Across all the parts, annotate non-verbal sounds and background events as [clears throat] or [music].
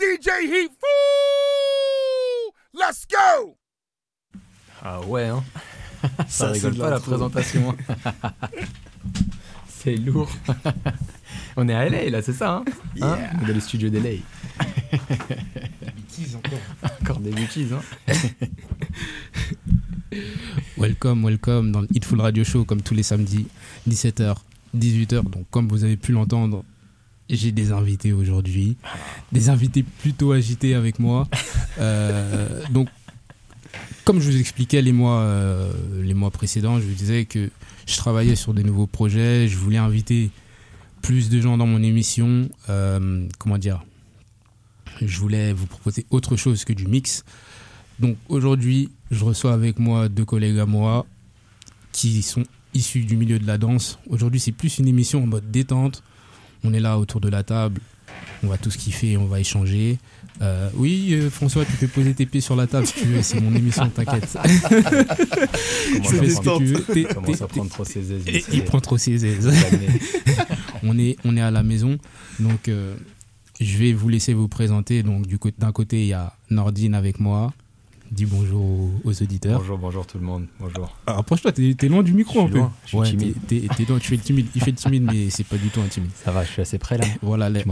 DJ Heat Fool! Let's go! Ah ouais, hein [laughs] Ça, Ça rigole pas la présentation. [laughs] c'est lourd. [laughs] On est à LA là, c'est ça hein, hein On est dans les studios d'LA. bêtises encore. encore des bêtises, hein Welcome, welcome dans le Hitful Radio Show comme tous les samedis, 17h, 18h. Donc comme vous avez pu l'entendre, j'ai des invités aujourd'hui, des invités plutôt agités avec moi. [laughs] Euh, donc, comme je vous expliquais les mois, euh, les mois précédents, je vous disais que je travaillais sur des nouveaux projets, je voulais inviter plus de gens dans mon émission. Euh, comment dire? Je voulais vous proposer autre chose que du mix. Donc aujourd'hui, je reçois avec moi deux collègues à moi qui sont issus du milieu de la danse. Aujourd'hui, c'est plus une émission en mode détente. On est là autour de la table, on va tous kiffer, on va échanger. Euh, oui, euh, François, tu peux poser tes pieds sur la table si tu veux, c'est mon émission, t'inquiète. Commence à prendre trop ses aises. Il prend trop ses aises. on, est, on est à la maison, donc euh, je vais vous laisser vous présenter. Donc d'un côté, il y a Nordine avec moi. Dis bonjour aux, auditeurs. Bonjour, bonjour tout le monde. Bonjour. Approche-toi, t'es es loin du micro un peu. je suis timide. tu fais le timide. Il fait le timide, mais c'est pas du tout un timide. Ça va, je suis assez près là. [laughs] Voilà, là,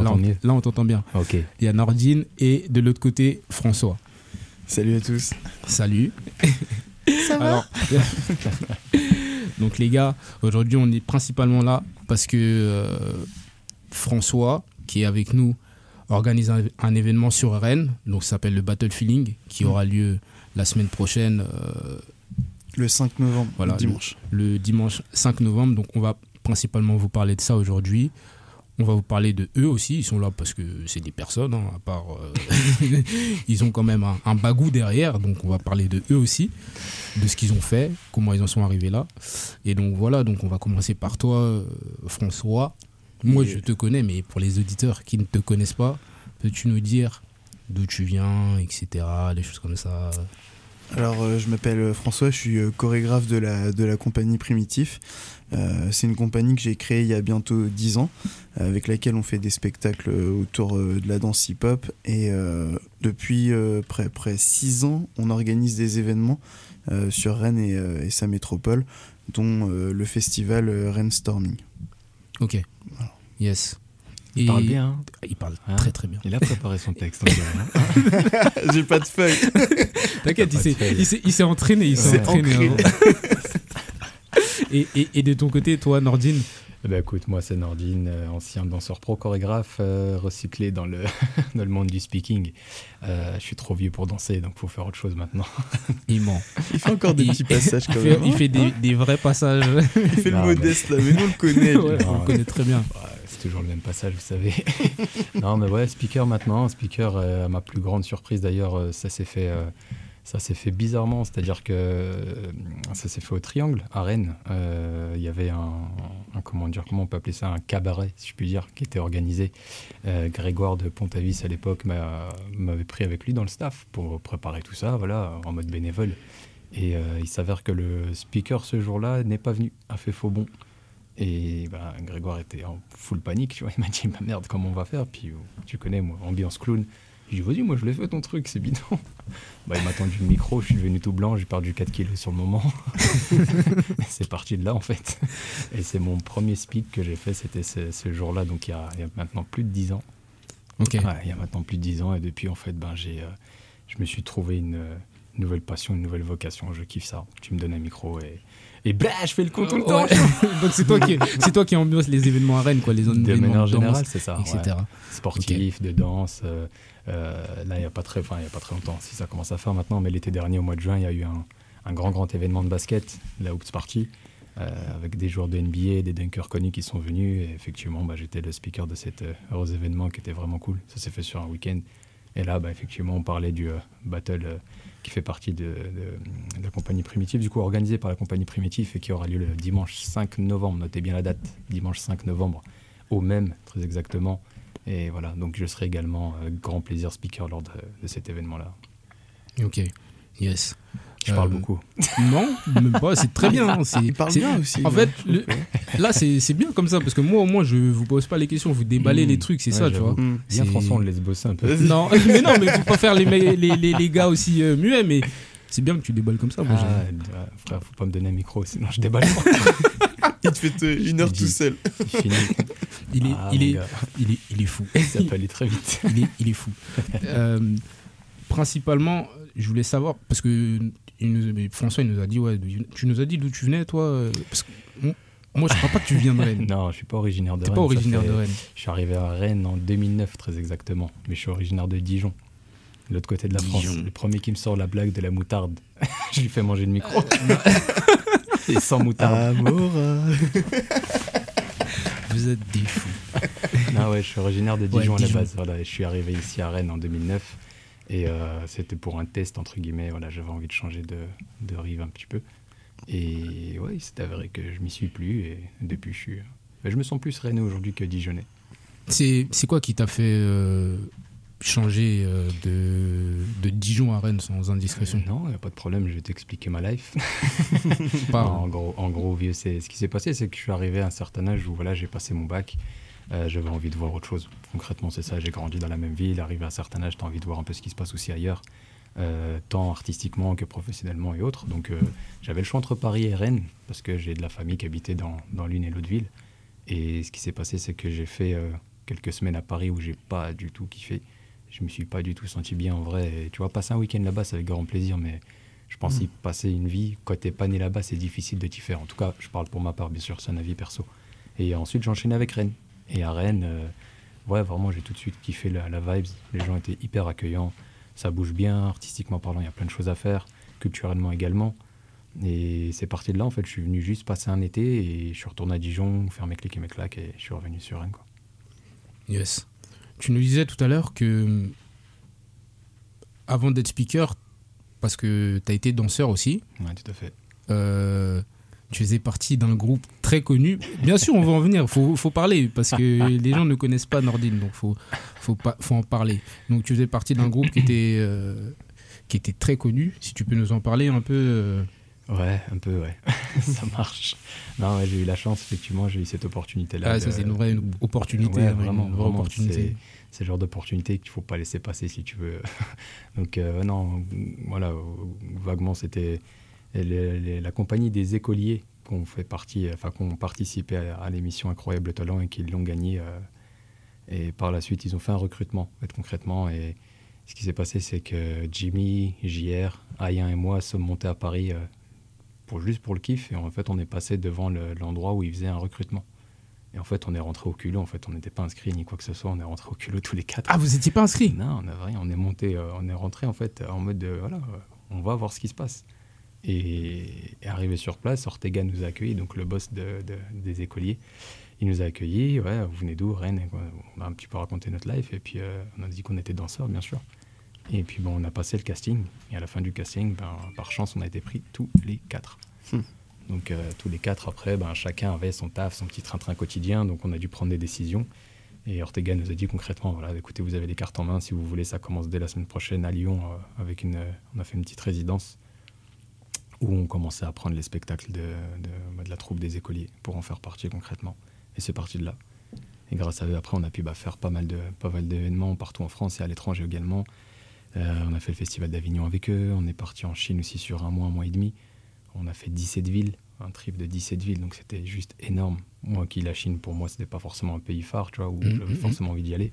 on, t'entend bien. Ok. Il y a Nordine et de l'autre côté, François. Salut à tous. Salut. Ça va [laughs] Donc les gars, aujourd'hui on est principalement là parce que euh, François, qui est avec nous, organise un, événement sur Rennes, donc ça s'appelle le Battle Feeling, qui aura lieu la semaine prochaine. Euh, le 5 novembre, voilà, dimanche. Le, dimanche 5 novembre, donc on va principalement vous parler de ça aujourd'hui. On va vous parler de eux aussi, ils sont là parce que c'est des personnes, hein, à part. Euh, [laughs] ils ont quand même un, un, bagou derrière, donc on va parler de eux aussi, de ce qu'ils ont fait, comment ils en sont arrivés là. Et donc voilà, donc on va commencer par toi, euh, François. Moi, je te connais, mais pour les auditeurs qui ne te connaissent pas, peux-tu nous dire d'où tu viens, etc., des choses comme ça alors, euh, je m'appelle euh, François, je suis euh, chorégraphe de la, de la compagnie Primitif. c'est une compagnie que j'ai créée il y a bientôt 10 ans, avec laquelle on fait des spectacles autour de la danse hip-hop. Et depuis près, près 6 ans, on organise des événements sur Rennes et, et, sa métropole, dont le festival Rennes Storming. Ok. Yes. Il parle bien. Hein. Il parle hein très très bien. Il a préparé son texte. [laughs] J'ai pas de feuille. [laughs] T'inquiète, il s'est entraîné. Il s'est entraîné. [laughs] et, et, et, de ton côté, toi, Nordine? Eh ben, écoute, moi c'est Nordine, euh, ancien danseur pro chorégraphe, euh, recyclé dans le, dans le monde du speaking. Euh, je suis trop vieux pour danser, donc faut faire autre chose maintenant. Il ment. Il fait encore des petits passages quand même. il fait des, des, vrais passages. il fait le modeste là, mais nous on le connaît. on le connaît très bien. C'est toujours le même passage, vous savez. [laughs] non mais ouais, speaker maintenant. Speaker, à ma plus grande surprise d'ailleurs, ça s'est fait s'est fait bizarrement, c'est-à-dire que euh, ça s'est fait au Triangle, à Rennes. Euh, il y avait un, comment dire, comment on appeler ça, un cabaret, si je puis dire, qui était organisé. Euh, Grégoire de Pontavis à l'époque m'avait pris avec lui dans le staff pour préparer tout ça, voilà, en mode bénévole. Et il s'avère que le speaker ce jour-là n'est pas venu, a fait faux bon. Et bah, Grégoire était en full panique, tu vois. Il m'a dit, ma merde, comment on va faire? Puis tu connais, moi, ambiance clown. J'ai dit, vas-y, moi je l'ai fait ton truc, c'est bidon. [laughs] bah, il m'a tendu le micro, je suis devenu tout blanc, j'ai perdu 4 kilos sur le moment. [laughs] c'est parti de là en fait. Et c'est mon premier speak que j'ai fait, c'était ce, jour-là, donc il y, a, maintenant plus de 10 ans. Ok. il y a maintenant plus de 10 ans, et depuis en fait, ben, j'ai, euh, je me suis trouvé une, nouvelle passion, une nouvelle vocation. Je kiffe ça. Tu me donnes un micro et. Et bah, je fais le con tout le temps. [laughs] Donc c'est toi qui, c'est toi qui ambiance les événements à Rennes, quoi, les zones de manière générale, c'est ça, etc. Sportif, de danse, euh, euh, là, il n'y a, pas très, a pas très longtemps, si ça commence à faire maintenant, mais l'été dernier, au mois de juin, il y a eu un, grand, grand événement de basket, la Hoops Party, euh, avec des joueurs de NBA, des dunkers connus qui sont venus. Et effectivement, bah, j'étais le speaker de cet euh, heureux événement qui était vraiment cool. Ça s'est fait sur un week-end. Et là, bah, effectivement, on parlait du euh, battle euh, qui fait partie de, la compagnie primitive, du coup organisé par la compagnie primitive et qui aura lieu le dimanche 5 novembre. Notez bien la date, dimanche 5 novembre, au même, très exactement. Et voilà, donc je serai également euh, grand plaisir speaker lors de, de cet événement-là. Ok, yes. Je parle Euh, beaucoup. [laughs] Non, même pas, c'est très bien. hein, c'est- Il parle bien aussi. En ouais. fait, le- là, c'est c'est bien comme ça, parce que moi, au moins, je vous pose pas les questions, vous déballez Mmh. les trucs, c'est Ouais, ça, tu vois. Mm. Bien, François, on le laisse bosser un peu. [laughs] Non, [laughs] mais non, mais faut pas faire les, les, les, les gars aussi euh, muets, mais c'est bien que tu déballes comme ça. Moi, Ah, frère, faut pas me donner un micro, sinon je déballe pas. Il te fait te- une heure tout seul. Il finit. il, est, Ah, il, est, il, est, il est fou. ça peut aller très vite. il, est, il est fou. Euh, principalement, je voulais savoir, parce que il nous- mais François, il nous a dit, ouais, tu nous as dit d'où tu venais, toi euh, parce que, bon, Moi, je crois pas que tu viens de Rennes. [laughs] Non, je suis pas originaire de T'es Rennes. pas originaire fait- de Rennes. Je suis arrivé à Rennes en 2009, très exactement. Mais je suis originaire de Dijon, de l'autre côté de la France. Le premier qui me sort la blague de la moutarde, [laughs] je lui fais manger le micro. [laughs] Et sans moutarde. Amora. Vous êtes des fous. Ah ouais, je suis originaire de Ouais, Dijon à la base. Voilà, je suis arrivé ici à Rennes en 2009. Et euh, c'était pour un test, entre guillemets. Voilà, j'avais envie de changer de, de rive un petit peu. Et ouais, il s'est avéré que je m'y suis plus. Et depuis, je suis. je me sens plus rennais aujourd'hui que dijonnais. C'est quoi qui t'a fait euh, changer euh, de, de Dijon à Rennes sans indiscrétion? Non, il n'y a pas de problème, je vais t'expliquer ma life. [laughs] Parle. En gros, en gros vieux, ce qui s'est passé, c'est que je suis arrivé à un certain âge où voilà, j'ai passé mon bac, euh, j'avais envie de voir autre chose. Concrètement, c'est ça. J'ai grandi dans la même ville, arrivé à un certain âge, tu as envie de voir un peu ce qui se passe aussi ailleurs, euh, tant artistiquement que professionnellement et autres. Donc, euh, j'avais le choix entre Paris et Rennes parce que j'ai de la famille qui habitait dans, dans l'une et l'autre ville. Et ce qui s'est passé, c'est que j'ai fait quelques semaines à Paris où j'ai pas du tout kiffé. Je me suis pas du tout senti bien en vrai. Et, tu vois, passer un week-end là-bas, c'est avec grand plaisir, mais je pense Mm. y passer une vie, quand t'es pas né là-bas, c'est difficile de t'y faire. En tout cas, je parle pour ma part, bien sûr, c'est un avis perso. Et ensuite, j'ai enchaîné avec Rennes. Et à Rennes, euh, ouais, vraiment, j'ai tout de suite kiffé la, la vibes. Les gens étaient hyper accueillants. Ça bouge bien, artistiquement parlant, il y a plein de choses à faire, culturellement également. Et c'est parti de là, en fait. Je suis venu juste passer un été et je suis retourné à Dijon, faire mes clics et mes claques et je suis revenu sur Rennes, quoi. Yes. Tu nous disais tout à l'heure que avant d'être speaker, parce que tu as été danseur aussi, Ouais, tout à fait. euh, tu faisais partie d'un groupe très connu. Bien sûr, on va en venir, il faut, faut parler, parce que [laughs] les gens ne connaissent pas Nordine, donc il faut, faut, pas- faut en parler. Donc tu faisais partie d'un groupe qui était, euh, qui était très connu. Si tu peux nous en parler un peu. euh, Ouais, un peu, ouais. [laughs] ça marche. Non, ouais, j'ai eu la chance, effectivement, j'ai eu cette opportunité-là. ah, ça, de- c'est une vraie opportunité. Ouais, hein, vraiment, une vraie vraiment, opportunité. C'est le genre d'opportunité qu'il faut pas laisser passer si tu veux. [laughs] Donc euh, non, voilà, vaguement c'était les- les- la compagnie des écoliers qu'on fait partie, enfin qu'on participé à, à l'émission Incroyable Talent et qui l'ont gagné. euh, et par la suite, ils ont fait un recrutement, en fait, concrètement. Et ce qui s'est passé, c'est que Jimmy, JR, Ayen et moi sommes montés à Paris euh, pour juste pour le kiff. Et en fait, on est passé devant le- l'endroit où ils faisaient un recrutement. Et en fait, on est rentré au culot. En fait, on n'était pas inscrits ni quoi que ce soit. On est rentré au culot tous les quatre. Ah, vous étiez pas inscrit Non, on n'a rien. On est monté, euh, on est rentré en fait en mode de, voilà, on va voir ce qui se passe. Et, et arrivé sur place, Ortega nous a accueillis, donc le boss de- de- des écoliers. Il nous a accueillis. Ouais, vous venez d'où Rennes. On a un petit peu raconté notre life et puis euh, on a dit qu'on était danseurs, bien sûr. Et puis bon, on a passé le casting. Et à la fin du casting, ben, par chance, on a été pris tous les quatre. Hmm. Donc euh, tous les quatre après, ben, chacun avait son taf, son petit train-train quotidien. Donc on a dû prendre des décisions. Et Ortega nous a dit concrètement, voilà, écoutez, vous avez les cartes en main, si vous voulez, ça commence dès la semaine prochaine à Lyon, euh, avec une, on a fait une petite résidence où on commençait à prendre les spectacles de, de, bah, de la troupe des écoliers pour en faire partie concrètement. Et c'est parti de là. Et grâce à eux, après, on a pu bah, faire pas mal de pas mal d'événements partout en France et à l'étranger également. Euh, on a fait le festival d'Avignon avec eux, on est parti en Chine aussi sur un mois, un mois et demi. On a fait 17 villes, un trip de 17 villes, donc c'était juste énorme. Moi qui la Chine, pour moi, c'était pas forcément un pays phare, tu vois, où Mhm, j'avais mhm. forcément envie d'y aller.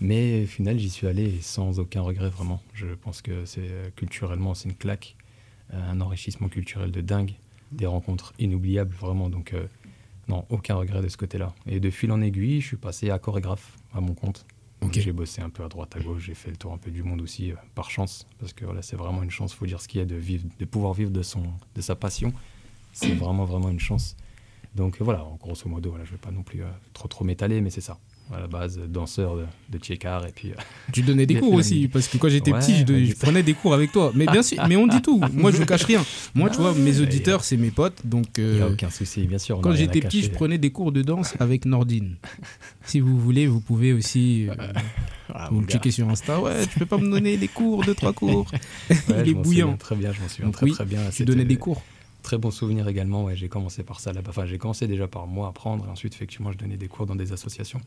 Mais au final, j'y suis allé sans aucun regret, vraiment. Je pense que c'est euh, culturellement, c'est une claque, un enrichissement culturel de dingue, des rencontres inoubliables, vraiment. Donc, euh, non, aucun regret de ce côté-là. Et de fil en aiguille, je suis passé à chorégraphe à mon compte. J'ai bossé un peu à droite à gauche, j'ai fait le tour un peu du monde aussi euh, par chance, parce que voilà, c'est vraiment une chance, faut dire ce qu'il y a de vivre, de pouvoir vivre de son, de sa passion, c'est vraiment vraiment une chance. Donc euh, voilà, grosso modo, voilà, je vais pas non plus euh, trop trop m'étaler, mais c'est ça. À la base danseur de, de Tchekar et puis euh, Tu donnais des [laughs] cours aussi, parce que quand j'étais Ouais, petit, je, prenais des cours avec toi. Mais bien sûr, mais on dit tout. Moi, je cache rien. Moi, tu vois, mes auditeurs, c'est mes potes. Donc, il n'y a euh, aucun souci, bien sûr. quand à j'étais petit, je prenais des cours de danse avec Nordine. si vous voulez, vous pouvez aussi euh, [laughs] Ah, vous gars. checker sur Insta. Ouais, tu peux pas me donner des cours, deux, trois cours. [laughs] Ouais, Il est bouillant. Très bien, je m'en souviens Donc très oui, très bien. Tu donnais des cours. Très bon souvenir également, ouais, j'ai commencé par ça là-bas. Enfin, j'ai commencé déjà par moi apprendre, et ensuite, effectivement, je donnais des cours dans des associations.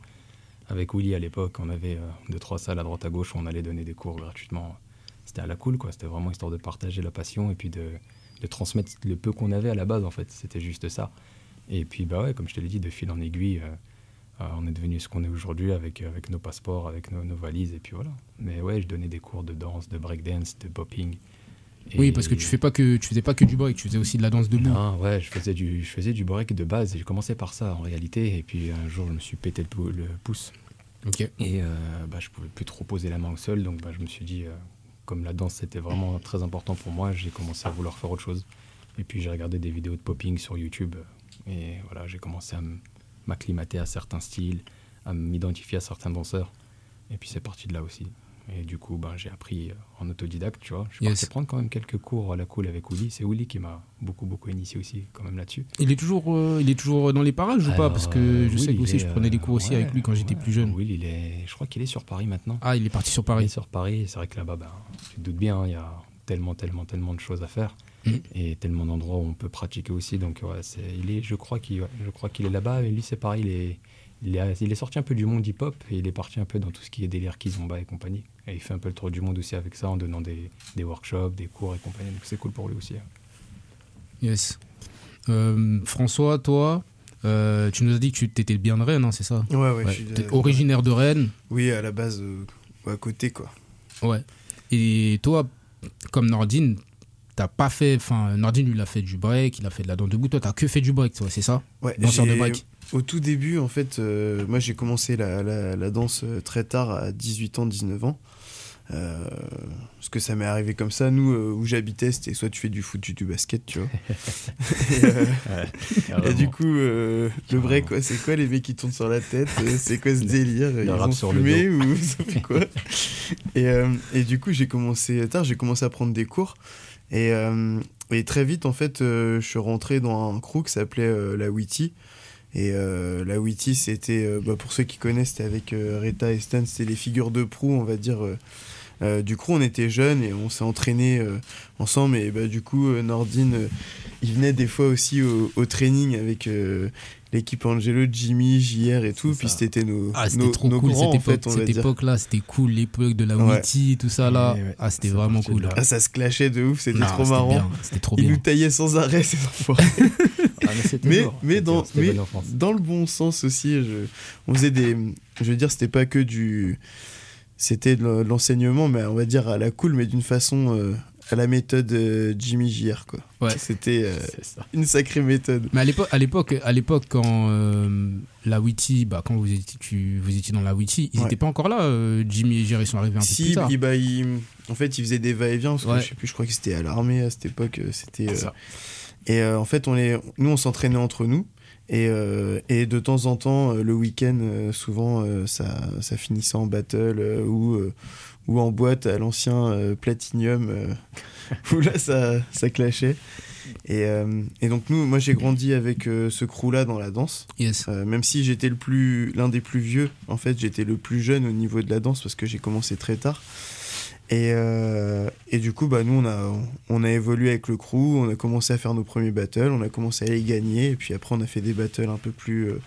Avec Willy à l'époque, on avait euh, deux, trois salles à droite à gauche où on allait donner des cours gratuitement. C'était à la cool, quoi. C'était vraiment histoire de partager la passion et puis de, transmettre le peu qu'on avait à la base, en fait. C'était juste ça. Et puis, bah ouais, comme je te l'ai dit, de fil en aiguille, euh, euh, on est devenu ce qu'on est aujourd'hui avec, avec nos passeports, avec nos, nos valises, et puis voilà. Mais ouais, je donnais des cours de danse, de breakdance, de popping. Oui, parce que tu fais pas que tu faisais pas que du break, tu faisais aussi de la danse debout. non, ouais, je faisais du, je faisais du break de base et j'ai commencé par ça en réalité. Et puis un jour, je me suis pété le, pou- le pouce Ok. et euh, bah, je pouvais plus trop poser la main au sol. Donc bah, je me suis dit, euh, comme la danse c'était vraiment très important pour moi, j'ai commencé à vouloir faire autre chose. Et puis j'ai regardé des vidéos de popping sur YouTube et voilà, j'ai commencé à m'acclimater à certains styles, à m'identifier à certains danseurs. Et puis c'est parti de là aussi. Et du coup, ben, j'ai appris euh, en autodidacte, tu vois. Je suis Yes. parti prendre quand même quelques cours à la cool avec Willy. C'est Willy qui m'a beaucoup, beaucoup initié aussi, quand même là-dessus. Il est toujours, euh, il est toujours dans les parages ou pas? Parce que euh, je Will, sais que il aussi est, je prenais des cours aussi euh, avec lui quand j'étais plus jeune. Will, il est, je crois qu'il est sur Paris maintenant. Ah, il est parti sur Il Paris. est sur Paris. C'est vrai que là-bas, ben, tu te doutes bien, il y a tellement, tellement, tellement de choses à faire Mhm. et tellement d'endroits où on peut pratiquer aussi. Donc, ouais, il est, je crois qu'il, ouais, qu'il est là-bas. Et lui, c'est pareil. Il est, il est, il est sorti un peu du monde hip-hop et il est parti un peu dans tout ce qui est délire kizomba et compagnie. Et il fait un peu le tour du monde aussi avec ça en donnant des, des workshops, des cours et compagnie. Donc, c'est cool pour lui aussi. hein. Yes. Euh, François, toi, euh, tu nous as dit que tu étais bien de Rennes, hein, c'est ça? Ouais, ouais, Ouais. je suis T'es de- originaire de Rennes? Oui, à la base, euh, à côté, quoi. Ouais. Et toi, comme Nordine, t'as pas fait. Enfin, Nordine, lui, il a fait du break, il a fait de la danse debout. Toi, t'as que fait du break, toi, c'est ça? Ouais, Danseur de break. Au tout début, en fait, euh, moi j'ai commencé la, la- la danse très tard, à 18 ans, 19 ans. Euh, parce que ça m'est arrivé comme ça. Nous, euh, où j'habitais, c'était soit tu fais du foot, du, du basket, tu vois. [laughs] et, euh, et du coup, le break, quoi, c'est quoi les mecs qui tournent sur la tête C'est quoi ce délire Ils rap ont sur le fumé ou ça fait quoi? Et, et du coup, j'ai commencé tard, j'ai commencé à prendre des cours. Et, et très vite, en fait, je suis rentré dans un crew qui s'appelait la Witty. Et euh, la Witty, c'était, euh, bah, pour ceux qui connaissent, c'était avec euh, Rita et Stan, c'était les figures de proue, on va dire. Euh, du coup, on était jeunes et on s'est entraînés euh, ensemble. Et bah, du coup, euh, Nordine, euh, il venait des fois aussi au, au training avec euh, l'équipe Angelo, Jimmy, JR et tout. Puis c'était nos, Ah, c'était nos, trop nos cool grands, cette en fait, époque. on va cette dire. époque-là, c'était cool. L'époque de la Ouais. Witty, tout ça là. Ouais, ouais. Ah, c'était C'est vraiment cool. là. Ah, ça se clashait de ouf, c'était trop marrant. bien, C'était trop Ils bien. nous taillaient sans arrêt, ces enfoirés. [laughs] Ah, mais mais, dans le bon sens aussi, je, on faisait des. Je veux dire, c'était pas que du. C'était de l'enseignement, mais on va dire à la cool, mais d'une façon euh, à la méthode euh, Jimmy JR, quoi. Ouais. C'était euh, une sacrée méthode. Mais à l'époque, à l'époque, à l'époque, quand euh, la Witty, bah, quand vous étiez, tu, vous étiez dans la Witty, ils Ouais. n'étaient pas encore là. euh, Jimmy et Jerry sont arrivés un peu plus Si, tard. bah, il- en fait, il faisait des va-et-vient, parce que Ouais. je sais plus, je crois que c'était à l'armée à cette époque. C'était. C'est euh, ça. Et euh, en fait, on les, nous, on s'entraînait entre nous. Et, euh, et de temps en temps, euh, le week-end, euh, souvent, ça, ça finissait en battle ou, ou en boîte à l'ancien Platinum, [laughs] où là, ça, ça clashait. Et, et donc, nous, moi, j'ai grandi avec ce crew-là dans la danse. Yes. Même si j'étais l'un des plus vieux, en fait, j'étais le plus jeune au niveau de la danse parce que j'ai commencé très tard. Et, euh, et du coup, bah, nous, on a, on a évolué avec le crew, on a commencé à faire nos premiers battles, on a commencé à les gagner, et puis après, on a fait des battles un peu plus euh,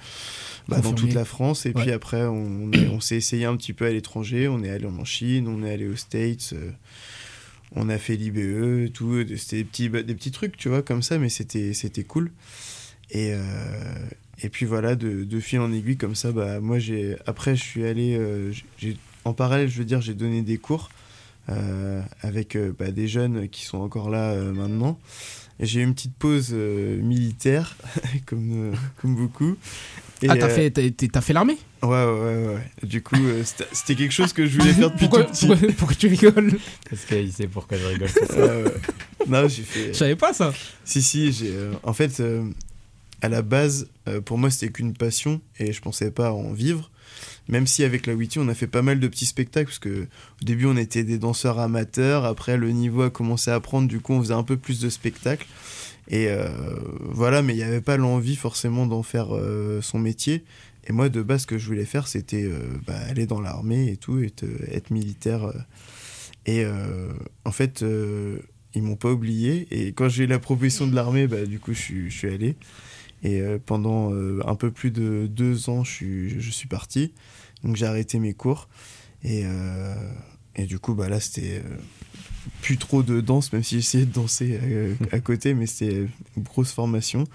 bah, dans toute la France, et Ouais. puis après, on, on s'est essayé un petit peu à l'étranger, on est allé en Chine, on est allé aux States, euh, on a fait l'IBE, et tout, c'était des petits, des petits trucs, tu vois, comme ça, mais c'était c'était cool. Et, et puis voilà, de, de fil en aiguille comme ça, bah, moi j'ai après je suis allé, j'ai en parallèle je veux dire j'ai donné des cours avec euh, bah, des jeunes qui sont encore là euh, maintenant. J'ai eu une petite pause euh, militaire [laughs] comme euh, comme beaucoup. Et, ah, t'as euh, fait, t'as- t'as fait l'armée? Ouais ouais ouais ouais. Du coup euh, c'était c'était quelque chose que je voulais faire depuis pourquoi, tout petit. pourquoi, pourquoi tu rigoles? Parce qu'il sait pourquoi je rigole. c'est ça. Ouais, ouais. Non j'ai fait. Je savais pas ça. Si, si, j'ai. euh, en fait, euh, à la base, pour moi, c'était qu'une passion et je pensais pas en vivre. Même si avec la Witty, on a fait pas mal de petits spectacles, parce que au début, on était des danseurs amateurs. Après, le niveau a commencé à prendre, du coup, on faisait un peu plus de spectacles. Et voilà, mais il n'y avait pas l'envie forcément d'en faire son métier. Et moi, de base, ce que je voulais faire, c'était euh, bah, aller dans l'armée et tout, être, être militaire. Euh. Et euh, en fait, ils m'ont pas oublié. Et quand j'ai eu la proposition de l'armée, bah, du coup, je suis, allé. Et pendant un peu plus de deux ans, je suis parti. Donc j'ai arrêté mes cours. Et, et du coup, bah, là, c'était plus trop de danse, même si j'essayais de danser à [laughs] côté, mais c'était une grosse formation.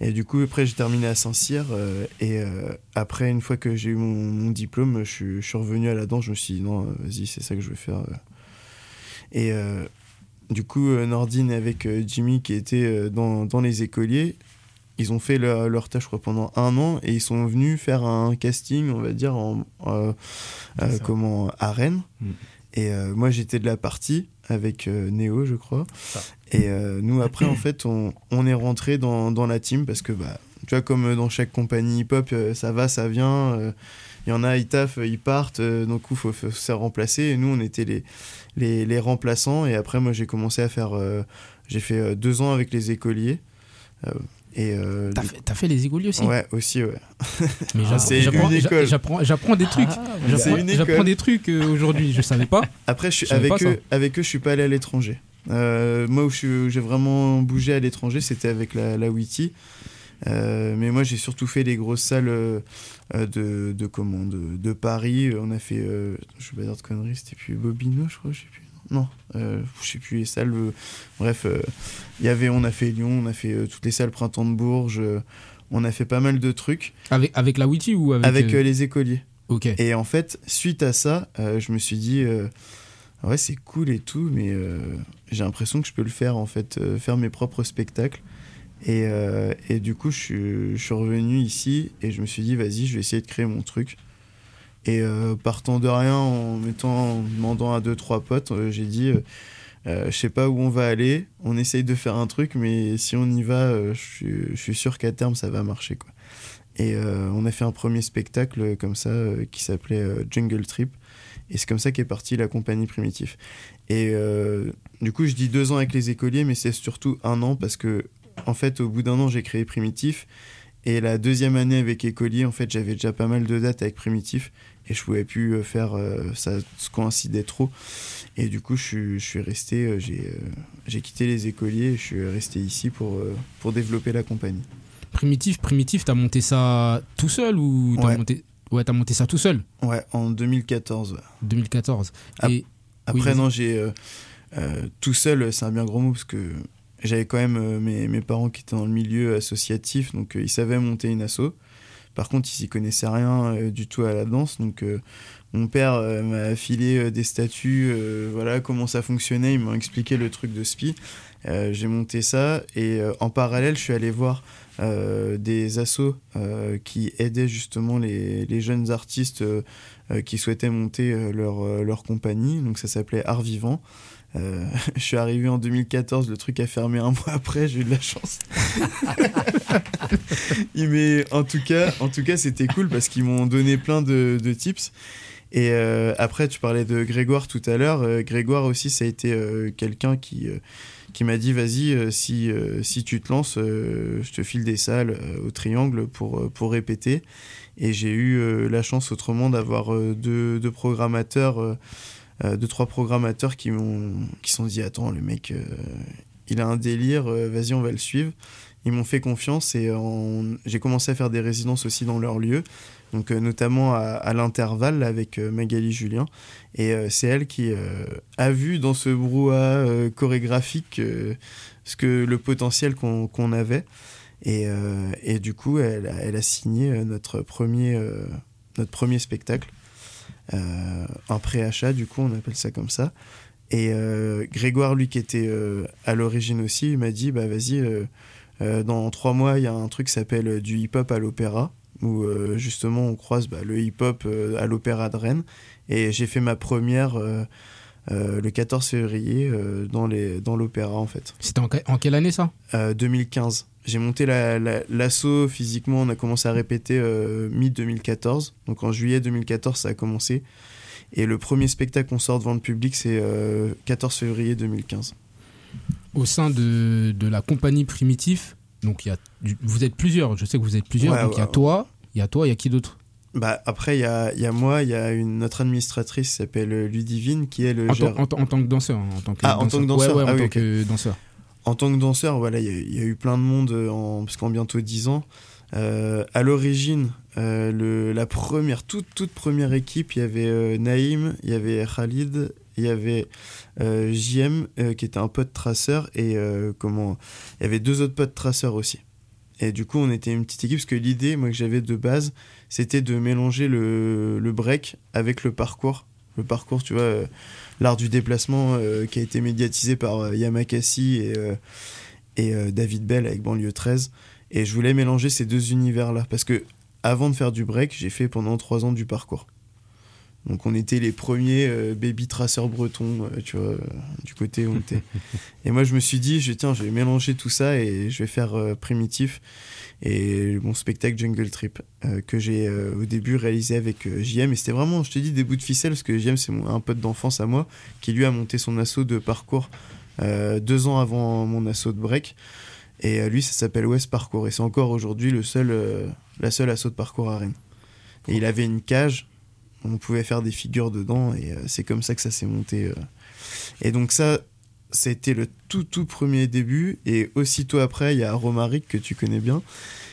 Et du coup, après, j'ai terminé à Saint-Cyr. Euh, et euh, après, une fois que j'ai eu mon, diplôme, je, suis revenu à la danse. Je me suis dit, non, vas-y, c'est ça que je veux faire. Et euh, du coup, Nordine avec Jimmy, qui étaient dans, dans, les écoliers, ils ont fait leur, leur, tâche, je crois, pendant un an. Et ils sont venus faire un casting, on va dire, en, comment, à Rennes. Mm. Et moi, j'étais de la partie avec Néo, je crois. Et euh, nous, après, en fait, on, on est rentré dans, dans, la team parce que, bah, tu vois, comme dans chaque compagnie hip-hop, euh, ça va, ça vient. Il euh, y en a, ils taffent, ils partent, donc il faut, faut, se remplacer. Et nous, on était les, les, les remplaçants. Et après, moi, j'ai commencé à faire. j'ai fait deux ans avec les écoliers. Et t'as, fait, les écoliers aussi Ouais, aussi, ouais. [laughs] Mais. J'apprends, j'apprends des trucs. Ah, j'apprends, des trucs aujourd'hui, je savais pas. Après, je suis, avec, eux, avec eux, je suis pas allé à l'étranger. Euh, moi, où j'ai vraiment bougé à l'étranger, c'était avec la, la Witty. Euh, mais moi, j'ai surtout fait les grosses salles euh, de, de, comment, de, Paris. On a fait, je vais pas dire de conneries, c'était plus Bobino, je crois, je sais plus. Non, je sais plus les salles. bref, il y avait, on a fait Lyon, on a fait toutes les salles Printemps de Bourges. on a fait pas mal de trucs. Avec, avec la Witty ou avec Avec les écoliers. Ok. Et en fait, suite à ça, je me suis dit ouais, c'est cool et tout, mais euh, j'ai l'impression que je peux le faire, en fait, euh, faire mes propres spectacles. Et, euh, et du coup, je, je, suis revenu ici et je me suis dit, vas-y, je vais essayer de créer mon truc. Et partant de rien, en, mettant, demandant à deux, trois potes, j'ai dit, je sais pas où on va aller, on essaye de faire un truc, mais si on y va, je, suis sûr qu'à terme, ça va marcher. Quoi. Et on a fait un premier spectacle comme ça qui s'appelait Jungle Trip et c'est comme ça qu'est partie la compagnie Primitif. Et euh, du coup, je dis deux ans avec les écoliers, mais c'est surtout un an parce que, en fait, au bout d'un an, j'ai créé Primitif. Et la deuxième année avec Écolier, en fait, j'avais déjà pas mal de dates avec Primitif et je pouvais plus euh, faire euh, ça se coïncidait trop. Et du coup, je, je suis resté, j'ai quitté les écoliers et je suis resté ici pour, pour développer la compagnie. Primitif, Primitif, t'as monté ça tout seul ou t'as monté Ouais, t'as monté ça tout seul? Ouais, en 2014. 2014. Et... Après, non, j'ai. Euh, euh, tout seul, c'est un bien gros mot parce que j'avais quand même euh, mes, mes, parents qui étaient dans le milieu associatif, donc ils savaient monter une asso. Par contre, ils s'y connaissaient rien du tout à la danse, donc mon père m'a affilé des statuts, voilà comment ça fonctionnait, il m'a expliqué le truc de SPI. j'ai monté ça et en parallèle, je suis allé voir euh, des assos euh, qui aidaient justement les, jeunes artistes euh, qui souhaitaient monter leur, leur compagnie. Donc ça s'appelait Art Vivant. [laughs] je suis arrivé en 2014, le truc a fermé un mois après, j'ai eu de la chance. [laughs] [laughs] Mais en tout cas, en tout cas, c'était cool parce qu'ils m'ont donné plein de, de tips. Et après, tu parlais de Grégoire tout à l'heure. Grégoire aussi, ça a été quelqu'un qui qui m'a dit vas-y euh, si, euh, si tu te lances euh, je te file des salles au triangle pour, pour répéter et j'ai eu la chance autrement d'avoir deux, deux, programmateurs deux trois programmateurs qui m'ont qui sont dit attends le mec il a un délire vas-y on va le suivre ils m'ont fait confiance et j'ai commencé à faire des résidences aussi dans leur lieu donc euh, notamment à, l'intervalle avec euh, Magali Julien. Et euh, c'est elle qui a vu dans ce brouhaha chorégraphique ce que le potentiel qu'on avait. Et, du coup, elle, elle a signé notre premier, notre premier spectacle, un pré-achat, du coup, on appelle ça comme ça. Et Grégoire, lui, qui était à l'origine aussi, il m'a dit bah vas-y, dans trois mois, il y a un truc qui s'appelle du hip-hop à l'opéra où euh, justement on croise bah, le hip-hop euh, à l'Opéra de Rennes. Et j'ai fait ma première euh, le 14 février dans les dans l'opéra en fait. C'était en, en, quelle année ça? 2015. J'ai monté l'assaut la, physiquement, on a commencé à répéter mi-2014. Donc en juillet 2014, ça a commencé. Et le premier spectacle qu'on sort devant le public, c'est 14 février 2015. Au sein de, de la compagnie Primitif, donc y a, vous êtes plusieurs, je sais que vous êtes plusieurs. donc il y a toi, il y a toi, il y a qui d'autre? Bah, après, il y a, y a, moi, il y a une, notre administratrice qui s'appelle Ludivine, qui est le. En, en, tant que danseur. Hein, en tant que ah, en tant que danseur. Ouais, ah, en tant que danseur. En tant que danseur, voilà, il y, a eu plein de monde, en, parce qu'en bientôt 10 ans. Euh, à l'origine, euh, la première, toute, toute première équipe, il y avait euh, Naïm, il y avait Khalid, il y avait JM, qui était un pote traceur, et comment. Il y avait deux autres potes traceurs aussi. Et du coup, on était une petite équipe parce que l'idée, moi, que j'avais de base, c'était de mélanger le, break avec le parcours. Le parcours, tu vois, euh, l'art du déplacement euh, qui a été médiatisé par euh, Yamakasi et, et David Bell avec Banlieue 13. Et je voulais mélanger ces deux univers-là parce que avant de faire du break, j'ai fait pendant trois ans du parcours. Donc on était les premiers euh, baby traceurs bretons, euh, tu vois, du côté où on était. [laughs] et moi je me suis dit, je, tiens, je vais mélanger tout ça et je vais faire euh, primitif. Et mon spectacle Jungle Trip, que j'ai au début réalisé avec JM. Et c'était vraiment, je te dis, des bouts de ficelle, parce que JM c'est un pote d'enfance à moi, qui lui a monté son assaut de parcours deux ans avant mon assaut de break. Et lui, ça s'appelle West Parcours. Et c'est encore aujourd'hui le seul, la seule assaut de parcours à Rennes. Et il avait une cage on pouvait faire des figures dedans et euh, c'est comme ça que ça s'est monté. Euh. Et donc ça, c'était le tout tout premier début et aussitôt après, il y a Romaric que tu connais bien.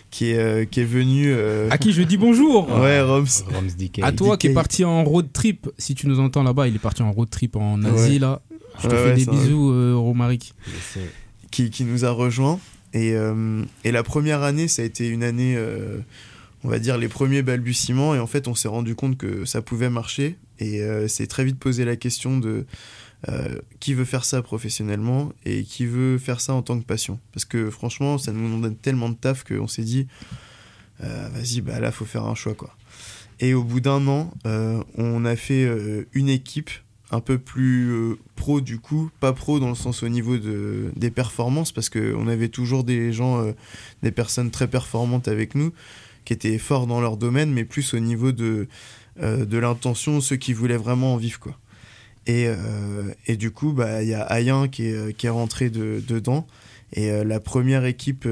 Qui est, euh, qui est venu. À qui je dis bonjour [laughs] Ouais, Roms. À toi qui est parti en road trip. Si tu nous entends là-bas, il est parti en road trip en Asie là. Je te fais des bisous, Romaric. Qui, qui, nous a rejoint. Et, et, la première année, ça a été une année on va dire, les premiers balbutiements. Et en fait, on s'est rendu compte que ça pouvait marcher. Et euh, c'est très vite posé la question de euh, qui veut faire ça professionnellement et qui veut faire ça en tant que passion. Parce que franchement, ça nous donne tellement de taf qu'on s'est dit, euh, vas-y, bah là, faut faire un choix. quoi. Et au bout d'un an, on a fait une équipe un peu plus pro du coup, pas pro dans le sens au niveau de, des performances, parce qu'on avait toujours des gens, des personnes très performantes avec nous, qui étaient forts dans leur domaine, mais plus au niveau de, euh, de l'intention, ceux qui voulaient vraiment en vivre. Quoi. Et, euh, et du coup, bah, il y a Ayan qui est, qui est rentré de, dedans. Et euh, la première équipe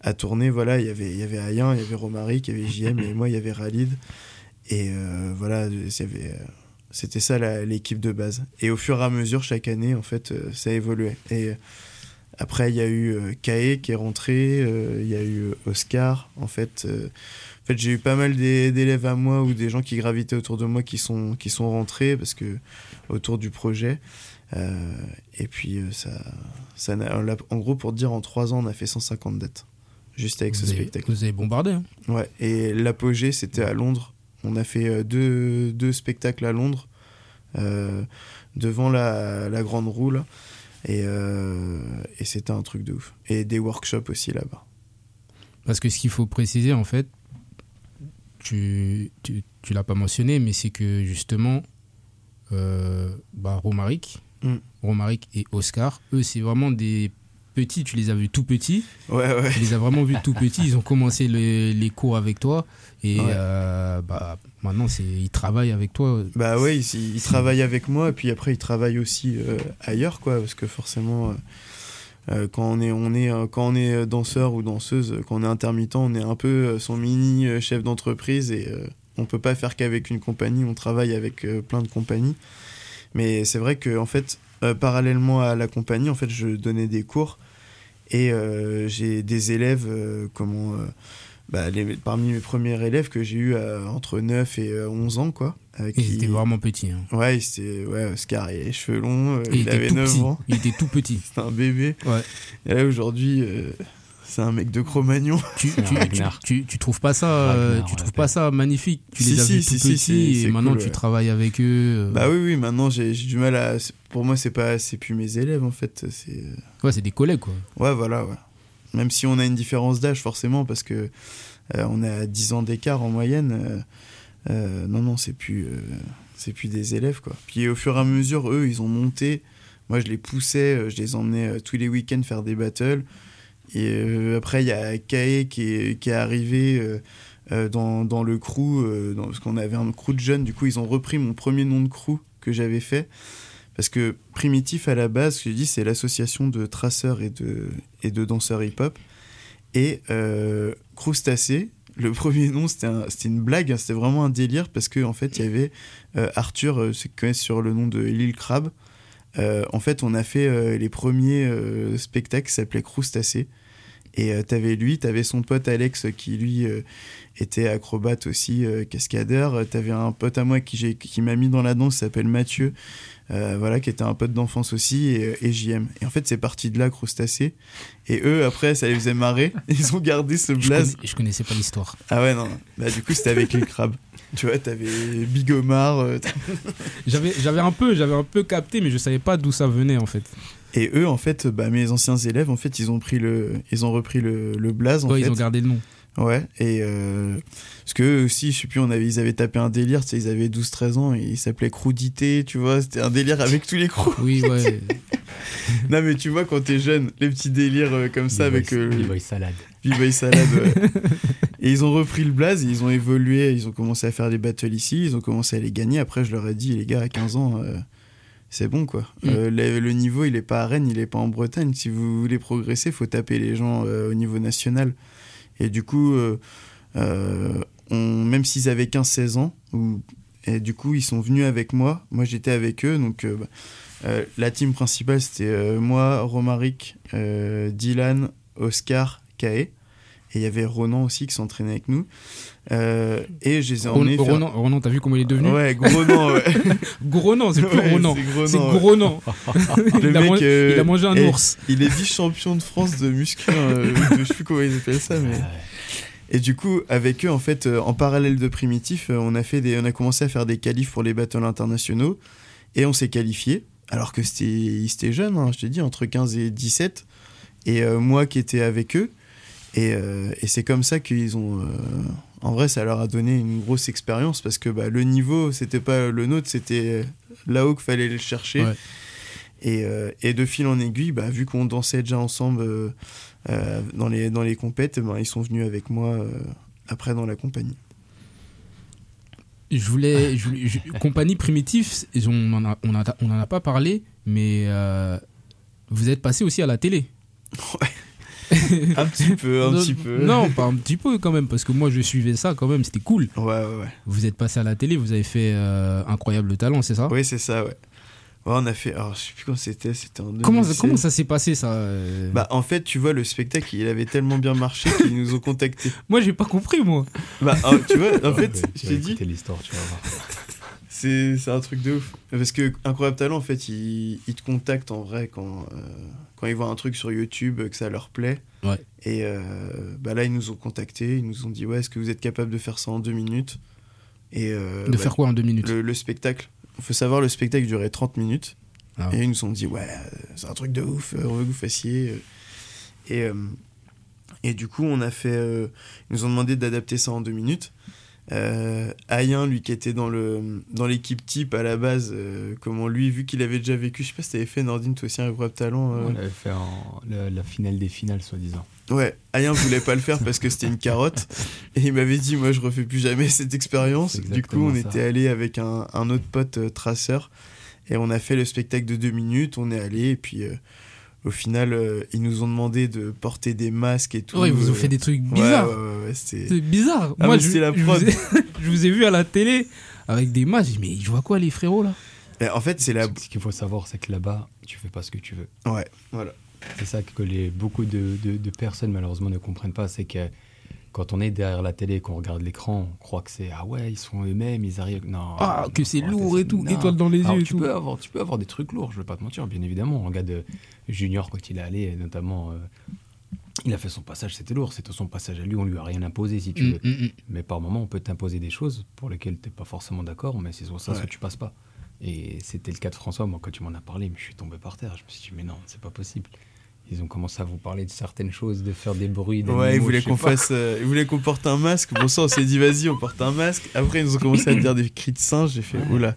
à tourner, voilà, il y avait Ayan, il y avait Romaric, il y avait JM, et moi, il y avait Ralid. Et voilà, c'était ça l'équipe de base. Et au fur et à mesure, chaque année, en fait, ça évoluait. Et après, il y a eu euh, Kae qui est rentré, euh, il y a eu Oscar. En fait, euh, en fait j'ai eu pas mal d'élèves à moi ou des gens qui gravitaient autour de moi qui sont, qui sont rentrés parce que, autour du projet. et puis, ça, ça en gros, pour dire, en trois ans, on a fait 150 dates. Juste avec ce spectacle. Vous avez bombardé. Hein. Ouais, et l'apogée, c'était à Londres. On a fait deux, deux spectacles à Londres, devant la, la Grande Roue, là. Et, euh, et c'était un truc de ouf. Et des workshops aussi là-bas. Parce que ce qu'il faut préciser, en fait, tu, tu, tu l'as pas mentionné, mais c'est que justement, euh, bah, Romaric, mm. Romaric et Oscar, eux, c'est vraiment des petits. Tu les as vus tout petits. Ouais, ouais. Tu les as vraiment vus tout petits. Ils ont commencé les cours avec toi. Et euh, bah, maintenant, ils travaillent avec toi. Bah ouais, ils, ils travaillent avec moi. Et puis après, ils travaillent aussi euh, ailleurs, quoi. Parce que forcément. Euh, quand on est on est quand on est danseur ou danseuse quand on est intermittent on est un peu son mini chef d'entreprise et on peut pas faire qu'avec une compagnie on travaille avec plein de compagnies mais c'est vrai que en fait parallèlement à la compagnie en fait je donnais des cours et j'ai des élèves comment bah, les, parmi mes premiers élèves que j'ai eu entre 9 et 11 ans, quoi. il était vraiment petit. Hein. Ouais, c'était ouais, Oscar, il avait les cheveux longs, euh, il, avait 9 ans. Il était tout petit. [laughs] C'était un bébé. Ouais. Et là, aujourd'hui, euh, c'est un mec de Cro-Magnon. Tu, tu, tu, trouves pas ça, euh, tu trouves pas ça magnifique? Tu les as vus tout petits et maintenant tu travailles avec eux. Bah oui, oui, maintenant j'ai du mal à. Pour moi, c'est pas, c'est plus mes élèves en fait. C'est. Ouais, c'est des collègues quoi. Ouais, voilà, ouais. Même si on a une différence d'âge, forcément, parce que euh, on a 10 ans d'écart en moyenne. Euh, non, non, c'est plus, euh, c'est plus des élèves, quoi. Puis au fur et à mesure, eux, ils ont monté. Moi, je les poussais, euh, je les emmenais euh, tous les week-ends faire des battles. Et euh, après, il y a Kae qui est, arrivé euh, euh, dans, le crew, euh, dans- parce qu'on avait un crew de jeunes. Du coup, ils ont repris mon premier nom de crew que j'avais fait. Parce que Primitif, à la base, je dis, c'est l'association de traceurs et de, et de danseurs hip-hop. Et euh, Crustacé, le [laughs] premier nom, c'était un- une blague, hein, c'était vraiment un délire parce qu'en en fait, il y avait euh, Arthur, ceux qui connaissent sur le nom de Lil Crab. Euh, en fait, on a fait euh, les premiers spectacles qui s'appelaient Crustacé. Et euh, t'avais lui, t'avais son pote Alex qui lui euh, était acrobate aussi, euh, cascadeur. T'avais un pote à moi qui, j'ai- qui m'a mis dans la danse, qui s'appelle Mathieu, euh, voilà, qui était un pote d'enfance aussi, et, et JM. Et en fait, c'est parti de là, Crustacé. Et eux, après, ça les faisait marrer. [laughs] Ils ont gardé ce Je, blaze. connais- je connaissais pas l'histoire. Ah ouais, non. Bah, du coup, c'était avec les crabes. Tu vois, t'avais Big Omar. euh, t- [laughs] J'avais j'avais un peu j'avais un peu capté mais je savais pas d'où ça venait en fait. Et eux, en fait, bah, mes anciens élèves, en fait, ils ont pris le, ils ont repris le, le blaze, en Ouais, fait. ils ont gardé le nom. Ouais, et euh, parce que aussi, je sais plus, on avait, ils avaient tapé un délire, tu sais, ils avaient 12-13 ans et ils s'appelaient Crudité, tu vois, c'était un délire avec tous les crews. Oui, ouais. [laughs] non, mais tu vois, quand t'es jeune, les petits délires euh, comme ça avec euh, le B-Boy Salade. B-Boy Salade. ouais. [laughs] et ils ont repris le blaze, ils ont évolué, ils ont commencé à faire des battles ici, ils ont commencé à les gagner. Après, je leur ai dit, les gars, à 15 ans, euh, c'est bon quoi. Mm. Euh, le, le niveau, il est pas à Rennes, il est pas en Bretagne. Si vous voulez progresser, faut taper les gens euh, au niveau national. Et du coup, euh, on, même s'ils avaient 15-16 ans, ou, et du coup, ils sont venus avec moi. Moi, j'étais avec eux. Donc, bah, la team principale, c'était moi, Romaric, Dylan, Oscar, Kae. Et il y avait Ronan aussi qui s'entraînait avec nous. Euh, et je les ai emmenés. Faire- Ronan, Ronan, t'as vu comment il est devenu Ouais, gros Ronan, ouais. [laughs] Gros c'est plus Ouais, Ronan. c'est gros C'est Ronan, ouais. [laughs] Le il, a mec, mangé, euh, il a mangé un eh, ours. Il est vice-champion de France de muscu, euh, de- je sais plus comment ils appellent ça, mais. Et du coup, avec eux, en fait, euh, en parallèle de Primitif, on a, fait des, on a commencé à faire des qualifs pour les battles internationaux et on s'est qualifié. Alors que c'était ils étaient jeunes, hein, je te dis, entre 15 et 17. Et moi qui étais avec eux. Et, euh, et c'est comme ça qu'ils ont. euh, en vrai, ça leur a donné une grosse expérience parce que bah, le niveau, c'était pas le nôtre, c'était là-haut qu'il fallait le chercher. Ouais. Et, euh, et de fil en aiguille, bah, vu qu'on dansait déjà ensemble dans, les, dans les compètes, ben, ils sont venus avec moi après dans la compagnie. Je voulais, je voulais- je- compagnie primitif, on en a, on a, on en a pas parlé, mais vous êtes passé aussi à la télé. [laughs] Un petit peu, un non, petit peu. Non, pas un petit peu quand même, parce que moi je suivais ça quand même, c'était cool. Ouais, ouais, ouais. Vous êtes passé à la télé, vous avez fait euh, incroyable talent, c'est ça? Oui, c'est ça, ouais. Ouais, on a fait. Alors, je sais plus quand c'était, c'était en 2016. Comment, ça- comment ça s'est passé ça euh? Bah, en fait, tu vois, le spectacle, il avait tellement bien marché qu'ils nous ont contactés. [laughs] Moi j'ai pas compris moi. Bah, hein, tu vois, en [laughs] fait, je t'ai dit, l'histoire, tu vas voir. c'est c'est un truc de ouf. Parce que Incroyable Talent, en fait, ils, ils te contactent en vrai quand, euh, quand ils voient un truc sur YouTube, que ça leur plaît. Ouais. Et euh, bah là, ils nous ont contactés, ils nous ont dit, ouais, est-ce que vous êtes capable de faire ça en deux minutes? Et euh, De bah, faire quoi en deux minutes? le, le spectacle. Il faut savoir, le spectacle durait 30 minutes. Ah. Et ils nous ont dit, ouais, euh, c'est un truc de ouf, euh, on veut que vous fassiez. euh. Et, euh, et du coup, on a fait. euh, ils nous ont demandé d'adapter ça en deux minutes. Euh, Ayen, lui qui était dans le dans l'équipe type à la base, euh, comment lui, vu qu'il avait déjà vécu, je sais pas si t'avais fait Nordine, toi aussi un incroyable talent. euh. On avait fait en- la, la finale des finales, soi-disant. Ouais, Ayen voulait pas le faire parce que c'était une carotte. Et il m'avait dit, moi je refais plus jamais cette expérience. Du coup, on ça. était allé avec un, un autre pote euh, traceur. Et on a fait le spectacle de deux minutes. On est allé. Et puis, au final, euh, ils nous ont demandé de porter des masques et tout. Ouais, ils vous ont euh, fait des trucs bizarres. Ouais, ouais, ouais, c'était. C'est bizarre. Ah, Moi je, la vous ai, [laughs] je vous ai vu à la télé avec des masques. Mais je vois quoi les frérots là? Mais en fait, c'est la. Ce qu'il faut savoir, c'est que là-bas, tu fais pas ce que tu veux. Ouais, voilà. C'est ça que les, beaucoup de, de- de personnes, malheureusement, ne comprennent pas. C'est que quand on est derrière la télé, qu'on regarde l'écran, on croit que c'est Ah ouais, ils sont eux-mêmes, ils arrivent. Non. Ah, que c'est lourd et tout, non. étoile dans les Alors, yeux et tu tout. Peux avoir, tu peux avoir des trucs lourds, je vais pas te mentir, bien évidemment. Regarde euh, Junior, quand il est allé, notamment, euh, il a fait son passage, c'était lourd. C'était son passage à lui, on lui a rien imposé, si tu Mm, veux. mm, mm. Mais par moment, on peut t'imposer des choses pour lesquelles tu n'es pas forcément d'accord, mais c'est sur ça Ouais. que tu passes pas. Et c'était le cas de François. Moi, quand tu m'en as parlé, mais je suis tombé par terre. Je me suis dit, mais non, c'est pas possible. Ils ont commencé à vous parler de certaines choses, de faire des bruits. Ouais, ils voulaient qu'on fasse, euh, ils voulaient qu'on porte un masque. Bon, ça, on s'est dit, vas-y, on porte un masque. Après, ils nous ont commencé à dire des cris de singe. J'ai fait, Ouais. oula.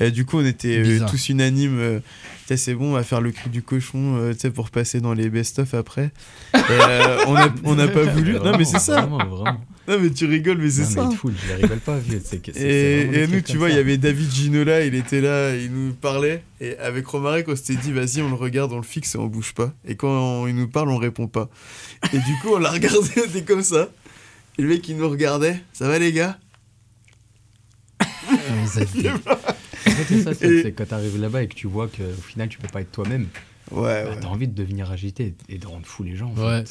Et du coup, on était euh, tous unanimes. euh, Tiens, c'est bon, on va faire le cri du cochon, euh, tu sais, pour passer dans les best-of après. Et, euh, on n'a on n'a pas [laughs] voulu. Non, mais c'est ça. Vraiment, vraiment. Non, mais tu rigoles, mais c'est mais ça. te fout, je rigole pas, vieux. Et, nous, tu vois, il y avait David Ginola, il était là, il nous parlait. Et avec Romaric, on s'était dit, vas-y, on le regarde, on le fixe et on bouge pas. Et quand il nous parle, on répond pas. Et du coup, on l'a [laughs] regardé, on était comme ça. Et le mec, il nous regardait. Ça va, les gars? [laughs] Fait, c'est ça, c'est quand t'arrives là-bas et que tu vois qu'au final, tu peux pas être toi-même. Ouais, bah, ouais. T'as envie de devenir agité et de rendre fou les gens. en Ouais.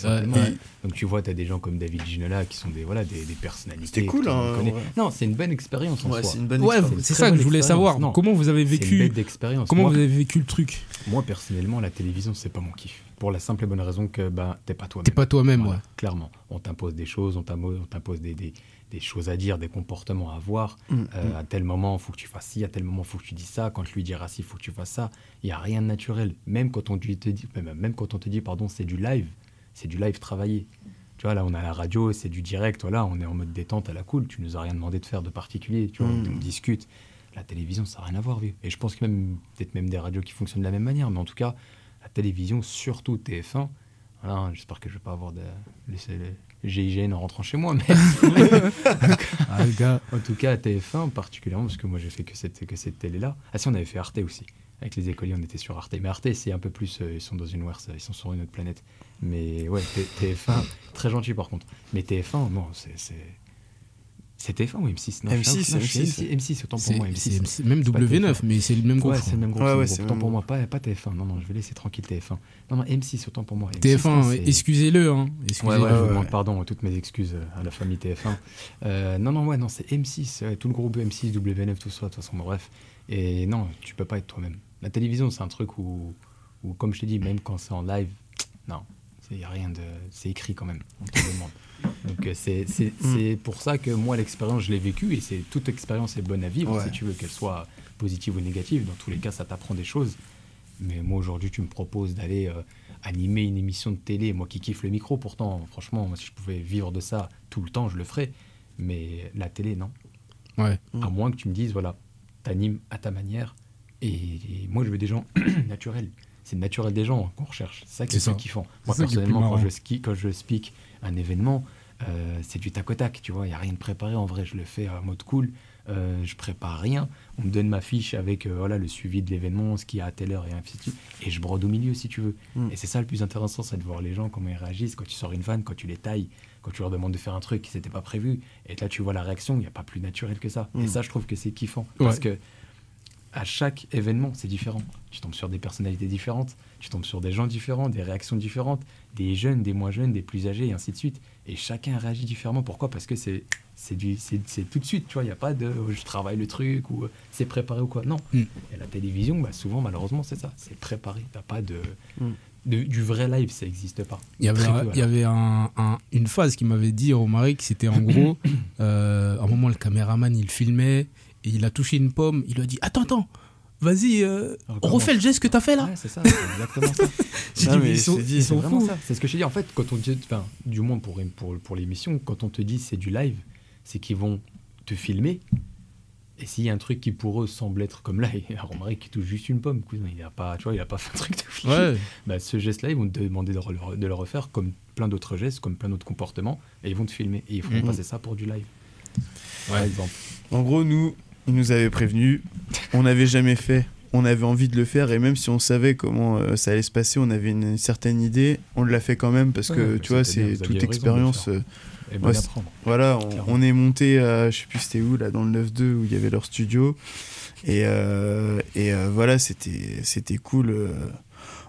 Donc tu vois, t'as des gens comme David Ginola qui sont des, voilà, des, des personnalités. C'était cool, hein. Non, c'est une bonne expérience en Ouais, soi. c'est une bonne Ouais, expérience. une c'est ça que je voulais savoir. Non, Comment vous avez une vécu d'expérience. Comment Moi, vous avez vécu le truc moi, personnellement, la télévision, c'est pas mon kiff. Pour la simple et bonne raison que bah, t'es pas toi-même. T'es pas toi-même, Voilà, ouais. Clairement. On t'impose des choses, on t'impose des, des, des choses à dire, des comportements à avoir. Mm, Euh, à tel moment, il faut que tu fasses ci, à tel moment, il faut que tu dis ça. Quand lui dira ci, il faut que tu fasses ça. Il n'y a rien de naturel. Même quand on te dit, même, quand on te dit pardon, c'est du live, c'est du live travaillé. Tu vois, là, on a la radio, c'est du direct. Voilà, on est en mode détente à la cool. Tu nous as rien demandé de faire de particulier. Tu vois, Mm. on discute. La télévision, ça n'a rien à voir, vieux. Et je pense que même, peut-être même des radios qui fonctionnent de la même manière. Mais en tout cas, la télévision, surtout TF1, voilà, j'espère que je vais pas avoir de laisser le GIGN en rentrant chez moi, mais [laughs] [laughs] en tout cas, à TF1 particulièrement, parce que moi j'ai fait que cette, que cette télé-là. Ah si, on avait fait Arte aussi. Avec les écoliers, on était sur Arte. Mais Arte, c'est un peu plus. euh, ils sont dans une Wars, ils sont sur une autre planète. Mais ouais, T- TF1, très gentil par contre. Mais TF1, non, c'est. C'est- C'est TF1 ou M6 non, je suis M6, un- non, je suis M6. M6, autant pour moi, c'est- M6. c'est même C'est pas W9, TF1. mais c'est le même groupe. Ouais, c'est le même groupe. Autant pour moi, pas, pas TF1. Non, non, je vais laisser tranquille TF1. Non, non, M6, autant pour moi. M6, TF1, non, c'est- excusez-le. Hein. Ouais, je demande pardon, toutes mes excuses euh, à la famille TF1. Euh, non, non, ouais, non, c'est M6, ouais, tout le groupe M6, W9, tout ça, de toute façon, bref. Et non, tu peux pas être toi-même. La télévision, c'est un truc où, où, comme je te dis, même quand c'est en live, non, il n'y a rien de. C'est écrit quand même. Donc euh, c'est Mm. pour ça que moi, l'expérience, je l'ai vécue et c'est toute expérience est bonne à vivre, Ouais. si tu veux qu'elle soit positive ou négative. Dans tous les cas, ça t'apprend des choses. Mais moi, aujourd'hui, tu me proposes d'aller euh, animer une émission de télé, moi qui kiffe le micro, pourtant, franchement, moi, si je pouvais vivre de ça tout le temps, je le ferais. Mais la télé, non. Ouais. À moins que tu me dises, voilà, t'animes à ta manière. Et, et moi, je veux des gens [clears throat] naturels. C'est le naturel des gens qu'on recherche. C'est ça qui est ça. kiffant. Moi, personnellement, quand je, ski, quand je speak un événement, euh, c'est du tac au tac, tu vois. Il n'y a rien de préparé. En vrai, je le fais en mode cool. Euh, je prépare rien. On me donne ma fiche avec euh, voilà, le suivi de l'événement, ce qu'il y a à telle heure et ainsi de suite. Et je brode au milieu, si tu veux. Mm. Et c'est ça le plus intéressant, c'est de voir les gens, comment ils réagissent quand tu sors une vanne, quand tu les tailles, quand tu leur demandes de faire un truc qui n'était pas prévu. Et là, tu vois la réaction, il n'y a pas plus naturel que ça. Mm. Et ça, je trouve que c'est kiffant. Parce Ouais. que à chaque événement, c'est différent. Tu tombes sur des personnalités différentes, tu tombes sur des gens différents, des réactions différentes, des jeunes, des moins jeunes, des plus âgés, et ainsi de suite. Et chacun réagit différemment. Pourquoi? Parce que c'est c'est du c'est c'est tout de suite, tu vois. Il n'y a pas de euh, je travaille le truc ou euh, c'est préparé ou quoi. Non. Mm. Et la télévision, bah, souvent, malheureusement, c'est ça. C'est préparé. T'as pas de, Mm. de- du vrai live, ça n'existe pas. Il y avait, Très un- peu, il y avait un- un- une phase qui m'avait dit, Romaric, c'était en [clears throat] gros, euh, à un moment, le caméraman, il filmait, et il a touché une pomme, il lui a dit, attends, attends, vas-y, euh, refait le geste que t'as fait là. Ouais, c'est ça, c'est exactement ça. [laughs] J'ai Non, dit, mais ils sont, c'est dit, ils c'est sont C'est vraiment fous. ça. C'est ce que je te dis. En fait, quand on dit, enfin, du moins pour, pour, pour l'émission, quand on te dit c'est du live, c'est qu'ils vont te filmer. Et s'il y a un truc qui pour eux semble être comme là, [laughs] et Romaric qui touche juste une pomme, cousin, il a pas, tu vois, il a pas [laughs] fait un truc de flic. Ouais, Bah, ce geste-là, ils vont te demander de, re- de le refaire comme plein d'autres gestes, comme plein d'autres comportements, et ils vont te filmer. Et ils feront Mhm. passer ça pour du live. Par exemple. En gros, nous, ils nous avaient prévenus. On n'avait jamais fait. On avait envie de le faire. Et même si on savait comment euh, ça allait se passer, on avait une certaine idée. On l'a fait quand même parce Ouais, que, tu vois, c'est toute expérience. euh, Et Ouais. Voilà, on, est monté à, je sais plus c'était où, là, dans le 9-2 où il y avait leur studio. Et, euh, et euh, voilà, c'était c'était cool.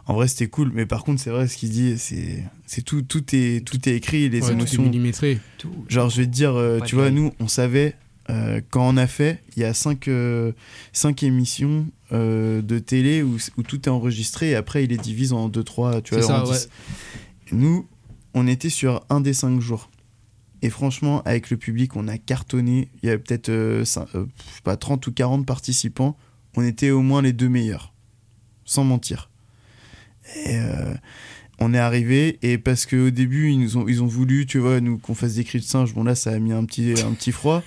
En vrai, c'était cool. Mais par contre, c'est vrai, ce qu'il dit, c'est c'est tout, tout, est, tout est écrit, les ouais, tout est émotions. millimétré. Tout. Genre, je vais te dire, euh, tu vois, nous, on savait, euh, quand on a fait, il y a cinq, euh, cinq émissions euh, de télé où, où tout est enregistré et après, il est divisé en 2-3, tu C'est vois, ça, ouais. 10. Nous, on était sur un des cinq jours. Et franchement, avec le public, on a cartonné. Il y avait peut-être pas, 30 ou 40 participants. On était au moins les deux meilleurs. Sans mentir. Et, On est arrivé et parce qu'au début ils nous ont ils ont voulu tu vois nous qu'on fasse des cris de singe bon là ça a mis un petit un petit froid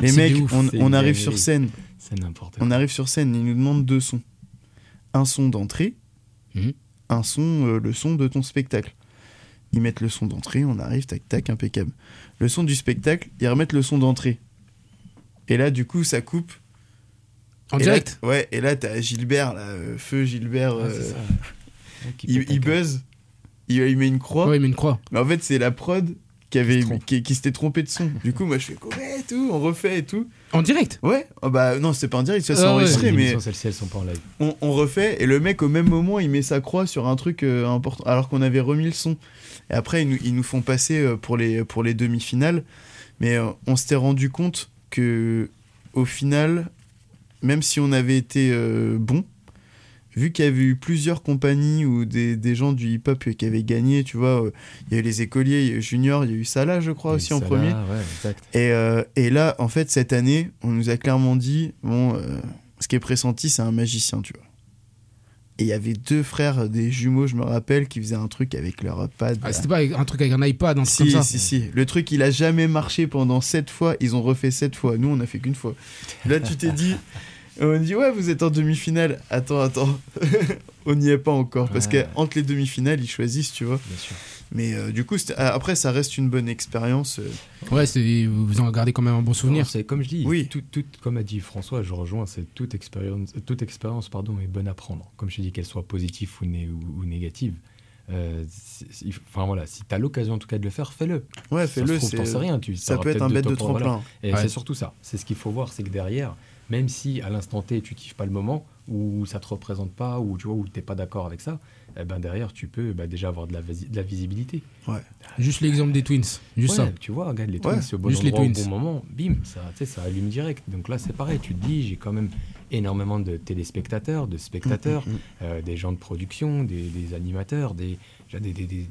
les mecs ouf, on, arrive sur scène. C'est n'importe on arrive sur scène ils nous demandent deux sons. Un son d'entrée Mhm. un son euh, le son de ton spectacle. Ils mettent le son d'entrée on arrive tac tac impeccable. Le son du spectacle ils remettent le son d'entrée. Et là du coup ça coupe. En Et là, direct? t- Ouais, et là, t'as Gilbert, là, euh, feu Gilbert, Ouais, euh, il, il buzz, il, il met une croix, Ouais, mais une croix. mais en fait, c'est la prod qui, avait, Qui s'était trompé de son. Du coup, moi, je fais et tout, on refait et tout. En direct? Ouais, oh, bah non, c'est pas en direct, ça c'est Ah ouais. enregistré, Les mais celles-ci, elles sont pas en live. on, on refait, et le mec, au même moment, il met sa croix sur un truc euh, important, alors qu'on avait remis le son. Et après, ils nous, ils nous font passer euh, pour les, pour les demi-finales, mais euh, on s'était rendu compte que, au final, même si on avait été euh, bon, vu qu'il y avait eu plusieurs compagnies ou des, des gens du hip-hop qui avaient gagné, tu vois, euh, il y a eu les écoliers, il y a eu Junior, il y a eu Salah, je crois, aussi en premier. là, Ouais, exact. Et, euh, et là, en fait, cette année, on nous a clairement dit, bon, euh, ce qui est pressenti, c'est un magicien, tu vois. Et il y avait deux frères, des jumeaux, je me rappelle, qui faisaient un truc avec leur pad. Ah. C'était pas un truc avec un iPad, un si, comme ça si, si. Le truc, il a jamais marché pendant sept fois. Ils ont refait sept fois. Nous, on a fait qu'une fois. Là, tu t'es dit, on dit, ouais, vous êtes en demi-finale. Attends, attends. [laughs] on n'y est pas encore. Parce Ouais. que entre les demi-finales, ils choisissent, tu vois. Bien sûr. Mais euh, du coup, ah, après, ça reste une bonne expérience. euh. Ouais, c'est- vous en gardez quand même un bon souvenir. C'est comme je dis, Oui. tout, tout- comme a dit François, je rejoins, c'est toute expérience, toute expérience pardon, est bonne à prendre. Comme je te dis, qu'elle soit positive ou, né- ou, ou négative. Euh, enfin voilà, si tu as l'occasion en tout cas de le faire, fais-le. Ouais, Ça se fais-le. t'en sais rien. Tu, Ça peut être un bête de voilà. tremplin. Et Ouais. c'est surtout ça. C'est ce qu'il faut voir, c'est que derrière, même si à l'instant T tu kiffes pas le moment ou ça te représente pas ou tu vois ou t'es pas d'accord avec ça, eh ben derrière tu peux bah, déjà avoir de la, visi- de la visibilité. Juste l'exemple des Twins. Juste Ouais, ça. Tu vois, regarde les Ouais, Twins, c'est au bon juste les endroit au Twins. bon moment, bim, ça, ça allume direct. Donc là, c'est pareil, tu te dis, j'ai quand même énormément de téléspectateurs, de spectateurs, Mm, mm, mm. euh, des gens de production, des, des animateurs, des, déjà des, des, des-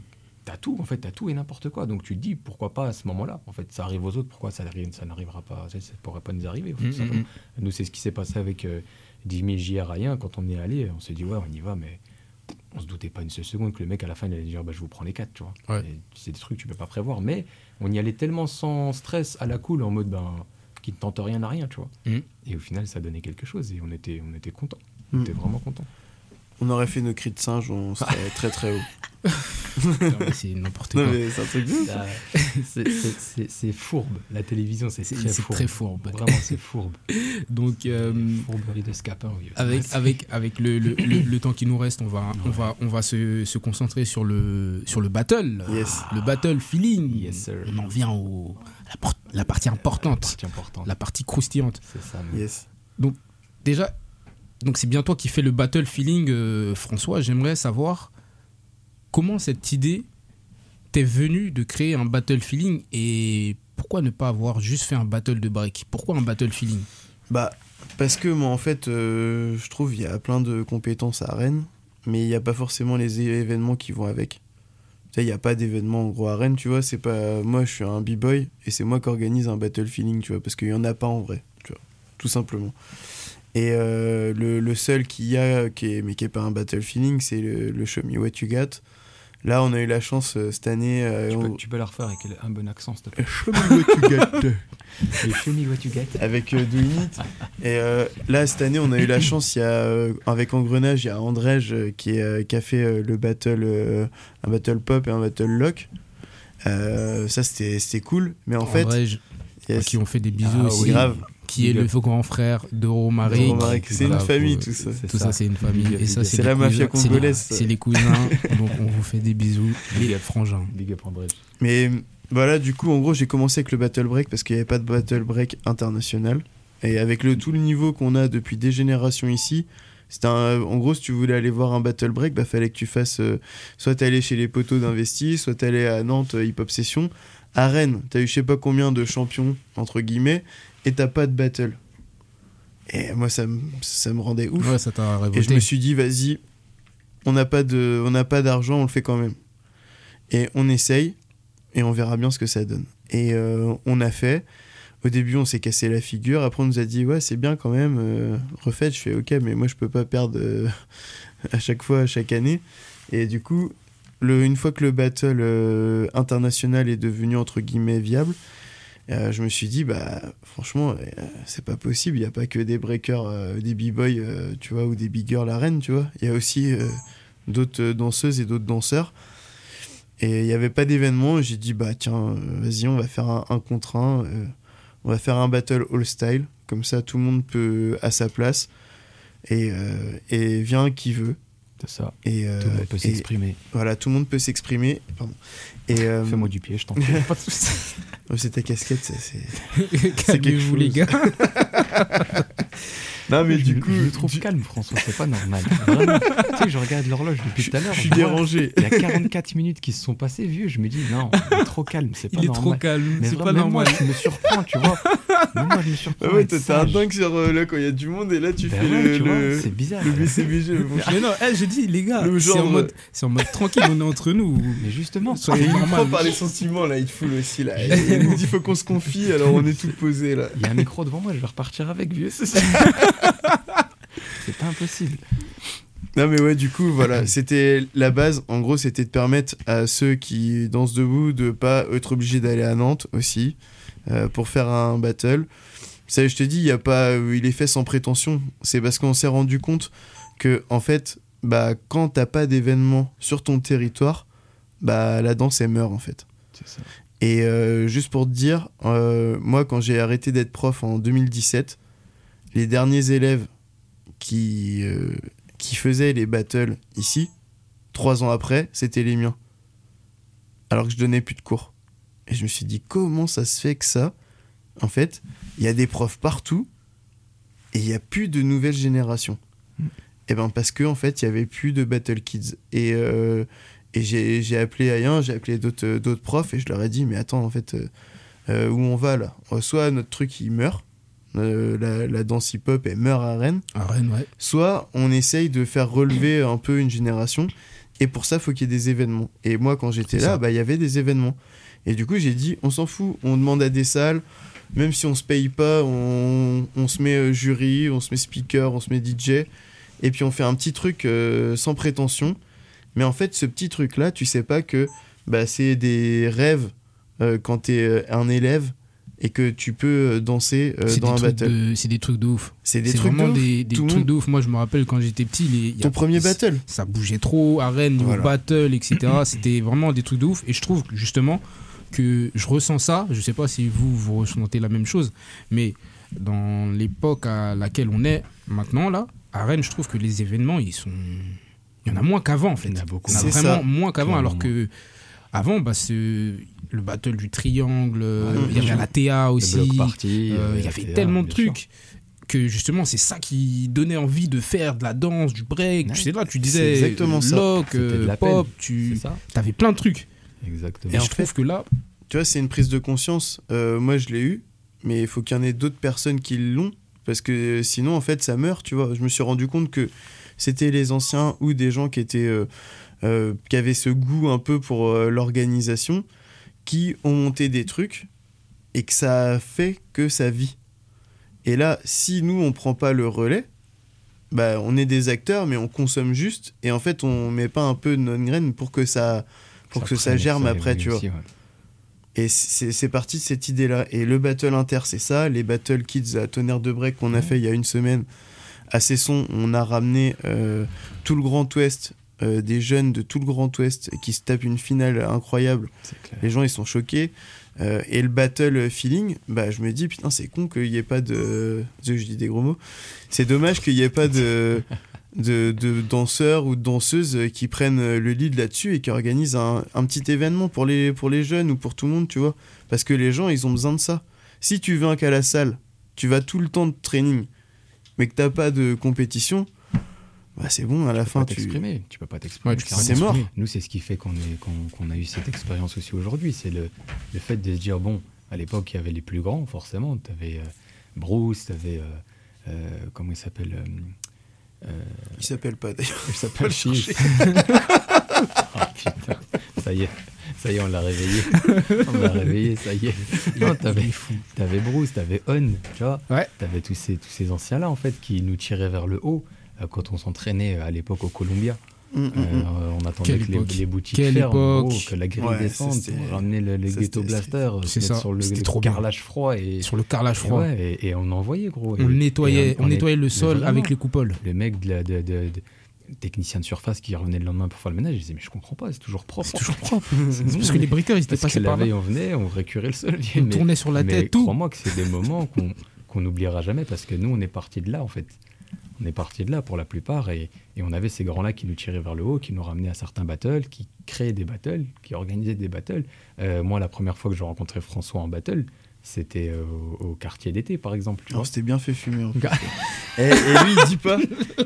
t'as tout, en fait, t'as tout et n'importe quoi. Donc tu te dis, pourquoi pas à ce moment-là? En fait, ça arrive aux autres, pourquoi ça, ça n'arrivera pas? Ça, ça pourrait pas nous arriver, en fait, Mm, simplement. mm, Nous, c'est ce qui s'est passé avec euh, 10 000 JR à rien. Quand on est allé, on s'est dit, ouais, on y va, mais on se doutait pas une seule seconde que le mec, à la fin, il allait dire, bah, je vous prends les quatre, tu vois. Ouais. C'est des trucs que tu peux pas prévoir. Mais on y allait tellement sans stress, à la cool, en mode, ben, qui ne tente rien à rien, tu vois. Et au final, ça donnait quelque chose et on était, on était contents. On était vraiment contents. On aurait fait nos cris de singe, on serait très très haut. C'est n'importe quoi. c'est un truc de ouf. Ça- c'est- fourbe. La télévision, c'est très très fourbe. Vraiment, c'est fourbe. Donc, euh, Fourberie de Scapin, oui. avec, avec, avec le, le, le- le temps qui nous reste, on va, on va, on va se, se concentrer sur le, sur le battle. Yes. Le battle feeling. Yes, sir. On en vient au, à la, la partie importante, Partie importante. la partie croustillante. C'est ça. mais- Yes. Déjà, donc c'est bien toi qui fais le battle feeling, euh, François. J'aimerais savoir comment cette idée t'est venue de créer un battle feeling et pourquoi ne pas avoir juste fait un battle de break? Pourquoi un battle feeling? Bah, parce que moi, en fait, euh, je trouve il y a plein de compétences à Rennes, mais il n'y a pas forcément les événements qui vont avec. Il n'y a pas d'événement en gros à Rennes, tu vois. C'est pas. Moi, je suis un b-boy et c'est moi qui organise un battle feeling, tu vois, parce qu'il n'y en a pas en vrai, tout simplement. Et euh, le, le seul qu'il y a, qui est, mais qui n'est pas un battle feeling, c'est le, le Show Me What You Got. Là, on a eu la chance euh, cette année. euh, Tu peux, on- tu peux la refaire avec un bon accent, s'il te plaît. Show Me What You Got. [laughs] Et show me what you get. avec euh, It. Et euh, là, cette année, on a eu la chance, il y a, euh, avec Engrenage, il y a Andrej euh, qui, euh, a fait euh, le battle, euh, un battle pop et un battle lock. Euh, ça, c'était cool. Mais en fait, Andrej, yes, qui ont fait des bisous Ah aussi, c'est grave. Qui est le faux grand frère de Romaric. C'est une famille, tout ça. Tout ça, c'est une famille. Big up, Et ça, big up. c'est la mafia congolaise. C'est les cousins. [laughs] donc, on vous fait des bisous. Les frangins. Big up. Mais voilà, du coup, en gros, j'ai commencé avec le battle break parce qu'il n'y avait pas de battle break international. Et avec le, tout le niveau qu'on a depuis des générations ici, c'était un- en gros, si tu voulais aller voir un battle break, bah fallait que tu fasses. euh, soit t'allais chez les poteaux d'Investi, soit t'allais à Nantes euh, Hip Hop Session. À Rennes, t'as eu je sais pas combien de champions, entre guillemets, et t'as pas de battle. Et moi, ça me, ça me rendait ouf. Ouais, ça t'a Et je révolté. me suis dit, vas-y, on n'a pas de, on d'argent, on le fait quand même. Et on essaye, et on verra bien ce que ça donne. Et euh, on a fait. Au début, on s'est cassé la figure. Après, on nous a dit, ouais, c'est bien quand même. Euh, refaites. Je fais, ok, mais moi, je peux pas perdre euh, [laughs] à chaque fois, à chaque année. Et du coup, le, une fois que le battle euh, international est devenu entre guillemets viable, euh, je me suis dit, bah franchement, euh, c'est pas possible. Il n'y a pas que des breakers, euh, des b-boys, euh, tu vois, ou des big girls à Rennes, tu vois. Il y a aussi d'autres danseuses et d'autres danseurs. Et il n'y avait pas d'événement. J'ai dit, bah tiens, vas-y, on va faire un, contre un. on va faire un battle all style. Comme ça, tout le monde peut à sa place. Et, et vient qui veut. C'est ça. Et, euh, Tout le monde peut s'exprimer. voilà, tout le monde peut s'exprimer. Pardon. Et euh, Fais-moi du pied, je t'en prie. [laughs] Pas de soucis. oh, c'est ta casquette, c'est- [laughs] c'est. Calmez-vous, les gars. [laughs] Non, mais je, du coup, je le trouve du- calme, François, c'est pas normal. Vraiment. tu sais, je regarde l'horloge depuis tout à l'heure. je suis dérangé. Il y a 44 minutes qui se sont passées, vieux. Je me dis, non, il est trop calme, c'est pas Il est normal. trop calme, Mais c'est pas même moi, normal. je me surprends, tu vois. Même moi, je me surprends. Ah ouais, t'es un dingue sur euh, là quand il y a du monde et là tu Ben fais ouais, le, le, c'est bizarre. le BCBG. bon, Mais non, eh, je dis, les gars, Le c'est en, genre, mode, c'est en mode tranquille, on est entre nous. Mais justement, Soyez normal. par les sentiments là, il te fout aussi là. Il nous dit faut qu'on se confie alors on est tout posé là. il y a un micro devant moi, je vais repartir avec, vieux. C'est [laughs] ça. [laughs] C'est pas impossible. Non mais ouais du coup voilà c'était la base en gros c'était de permettre à ceux qui dansent debout de pas être obligés d'aller à Nantes aussi euh, pour faire un battle. Ça je te dis il y a pas euh, il est fait sans prétention c'est parce qu'on s'est rendu compte que en fait bah quand t'as pas d'événement sur ton territoire bah la danse elle meurt en fait. C'est ça. Et euh, juste pour te dire, moi, quand j'ai arrêté d'être prof en 2017, les derniers élèves qui, euh, qui faisaient les battles ici, trois ans après, c'était les miens. Alors que je donnais plus de cours. Et je me suis dit, comment ça se fait que ça, en fait, il y a des profs partout et il n'y a plus de nouvelles générations Et ben parce que en fait, il y avait plus de battle kids. Et euh, et j'ai appelé Ayen, j'ai appelé d'autres profs et je leur ai dit mais attends en fait euh, où on va là? Soit notre truc il meurt, euh, la, la danse hip-hop elle meurt à Rennes, À Rennes, ouais. soit on essaye de faire relever un peu une génération et pour ça faut qu'il y ait des événements. Et moi quand j'étais là, bah il y avait des événements. Et du coup j'ai dit on s'en fout, on demande à des salles, même si on se paye pas, on, on se met euh, jury, on se met speaker, on se met DJ et puis on fait un petit truc euh, sans prétention. Mais en fait, ce petit truc-là, tu sais pas que bah, c'est des rêves euh, quand t'es euh, un élève et que tu peux euh, danser euh, C'est dans des, un trucs battle. de- c'est des trucs de ouf. C'est des C'est trucs vraiment de ouf. des, des trucs monde- de ouf. Moi, je me rappelle quand j'étais petit, les, y a- Ton premier battle. ça bougeait trop Rennes, niveau Voilà. battle, etc. [clears throat] C'était vraiment des trucs de ouf. Et je trouve que, justement que je ressens ça. Je sais pas si vous, vous ressentez la même chose, mais dans l'époque à laquelle on est maintenant, là, à Rennes, je trouve que les événements, ils sont. Il y en a moins qu'avant, en fait. Il y en a beaucoup. Il y en a C'est vraiment ça. moins qu'avant, alors que. Avant, bah, c'est le battle du triangle, Ouais, il y avait la TA aussi. party, Euh, euh, il y avait tellement de sûr. trucs que justement c'est ça qui donnait envie de faire de la danse, du break. Ouais. Tu sais là, tu disais exactement lock, euh, la pop, tu avais plein de trucs. Exactement. Et, Et en je trouve fait- que là, Tu vois, c'est une prise de conscience. Euh, moi, je l'ai eu, mais il faut qu'il y en ait d'autres personnes qui l'ont. Parce que sinon, en fait, ça meurt, tu vois. Je me suis rendu compte que c'était les anciens ou des gens qui étaient. euh, euh, qui avaient ce goût un peu pour euh, l'organisation, qui ont monté des trucs et que ça a fait que ça vit. Et là, si nous, on prend pas le relais, bah, on est des acteurs, mais on consomme juste. Et en fait, on met pas un peu de notre graine pour que ça, pour que ça germe après, tu vois. aussi, ouais. Et c'est c'est parti de cette idée-là. Et le Battle Inter, c'est ça. Les Battle Kids à Tonnerre de Break qu'on a fait il y a une semaine à Cesson, on a ramené euh, tout le Grand Ouest, euh, des jeunes de tout le Grand Ouest qui se tapent une finale incroyable. Les gens, ils sont choqués. Euh, et le Battle Feeling, bah, je me dis, putain, c'est con qu'il n'y ait pas de. Je dis des gros mots. C'est dommage qu'il n'y ait pas de. De, de danseurs ou de danseuses qui prennent le lead là-dessus et qui organisent un, un petit événement pour les, pour les jeunes ou pour tout le monde, tu vois. Parce que les gens, ils ont besoin de ça. Si tu viens qu'à la salle, tu vas tout le temps de training, mais que t'as pas de compétition, bah c'est bon, à la Tu fin, tu... Tu peux pas t'exprimer. Ouais, C'est mort. Nous, c'est ce qui fait qu'on est- qu'on- qu'on a eu cette expérience aussi aujourd'hui. C'est le, le fait de se dire bon, à l'époque, il y avait les plus grands, forcément. Tu avais Bruce, tu avais. comment il s'appelle euh, euh, Il s'appelle pas d'ailleurs. Il s'appelle le Chief. [laughs] Ah, putain, ça y est, ça y est, on l'a réveillé. On l'a réveillé, ça y est. Non, t'avais, t'avais Bruce, t'avais On, tu vois. Ouais. T'avais tous ces, tous ces anciens-là, en fait, qui nous tiraient vers le haut euh, quand on s'entraînait euh, à l'époque au Columbia. Mm, mm, mm. Euh, on attendait Quelle que les, les boutiques Quelle ferment, époque. gros, que la grille Ouais, descende, pour ramener le, le ça, ghetto blaster, sur le, C'était le trop bien. carrelage froid et, Sur le carrelage et froid. ouais, et, et on envoyait gros. On Et- nettoyait, et on nettoyait le sol vraiment. avec les coupoles. Le mec de la, de, de- de- technicien de surface qui revenait le lendemain pour faire le ménage, il disait mais je comprends pas, c'est toujours propre. C'est toujours propre. [laughs] C'est parce que les briqueurs, ils étaient Parce que passés la par là. veille on venait, on récurait le sol. On mais- tournait sur la mais tête, tout. Crois-moi que c'est des moments qu'on qu'on n'oubliera jamais parce que nous, on est parti de là, en fait. On est parti de là pour la plupart et, on avait ces grands-là qui nous tiraient vers le haut, qui nous ramenaient à certains battles, qui créaient des battles, qui organisaient des battles. Euh, moi, la première fois que j'ai rencontré François en battle, c'était euh, au, au quartier d'été, par exemple. Tu vois. c'était bien fait fumer. en. Gars. et, et lui il dit pas,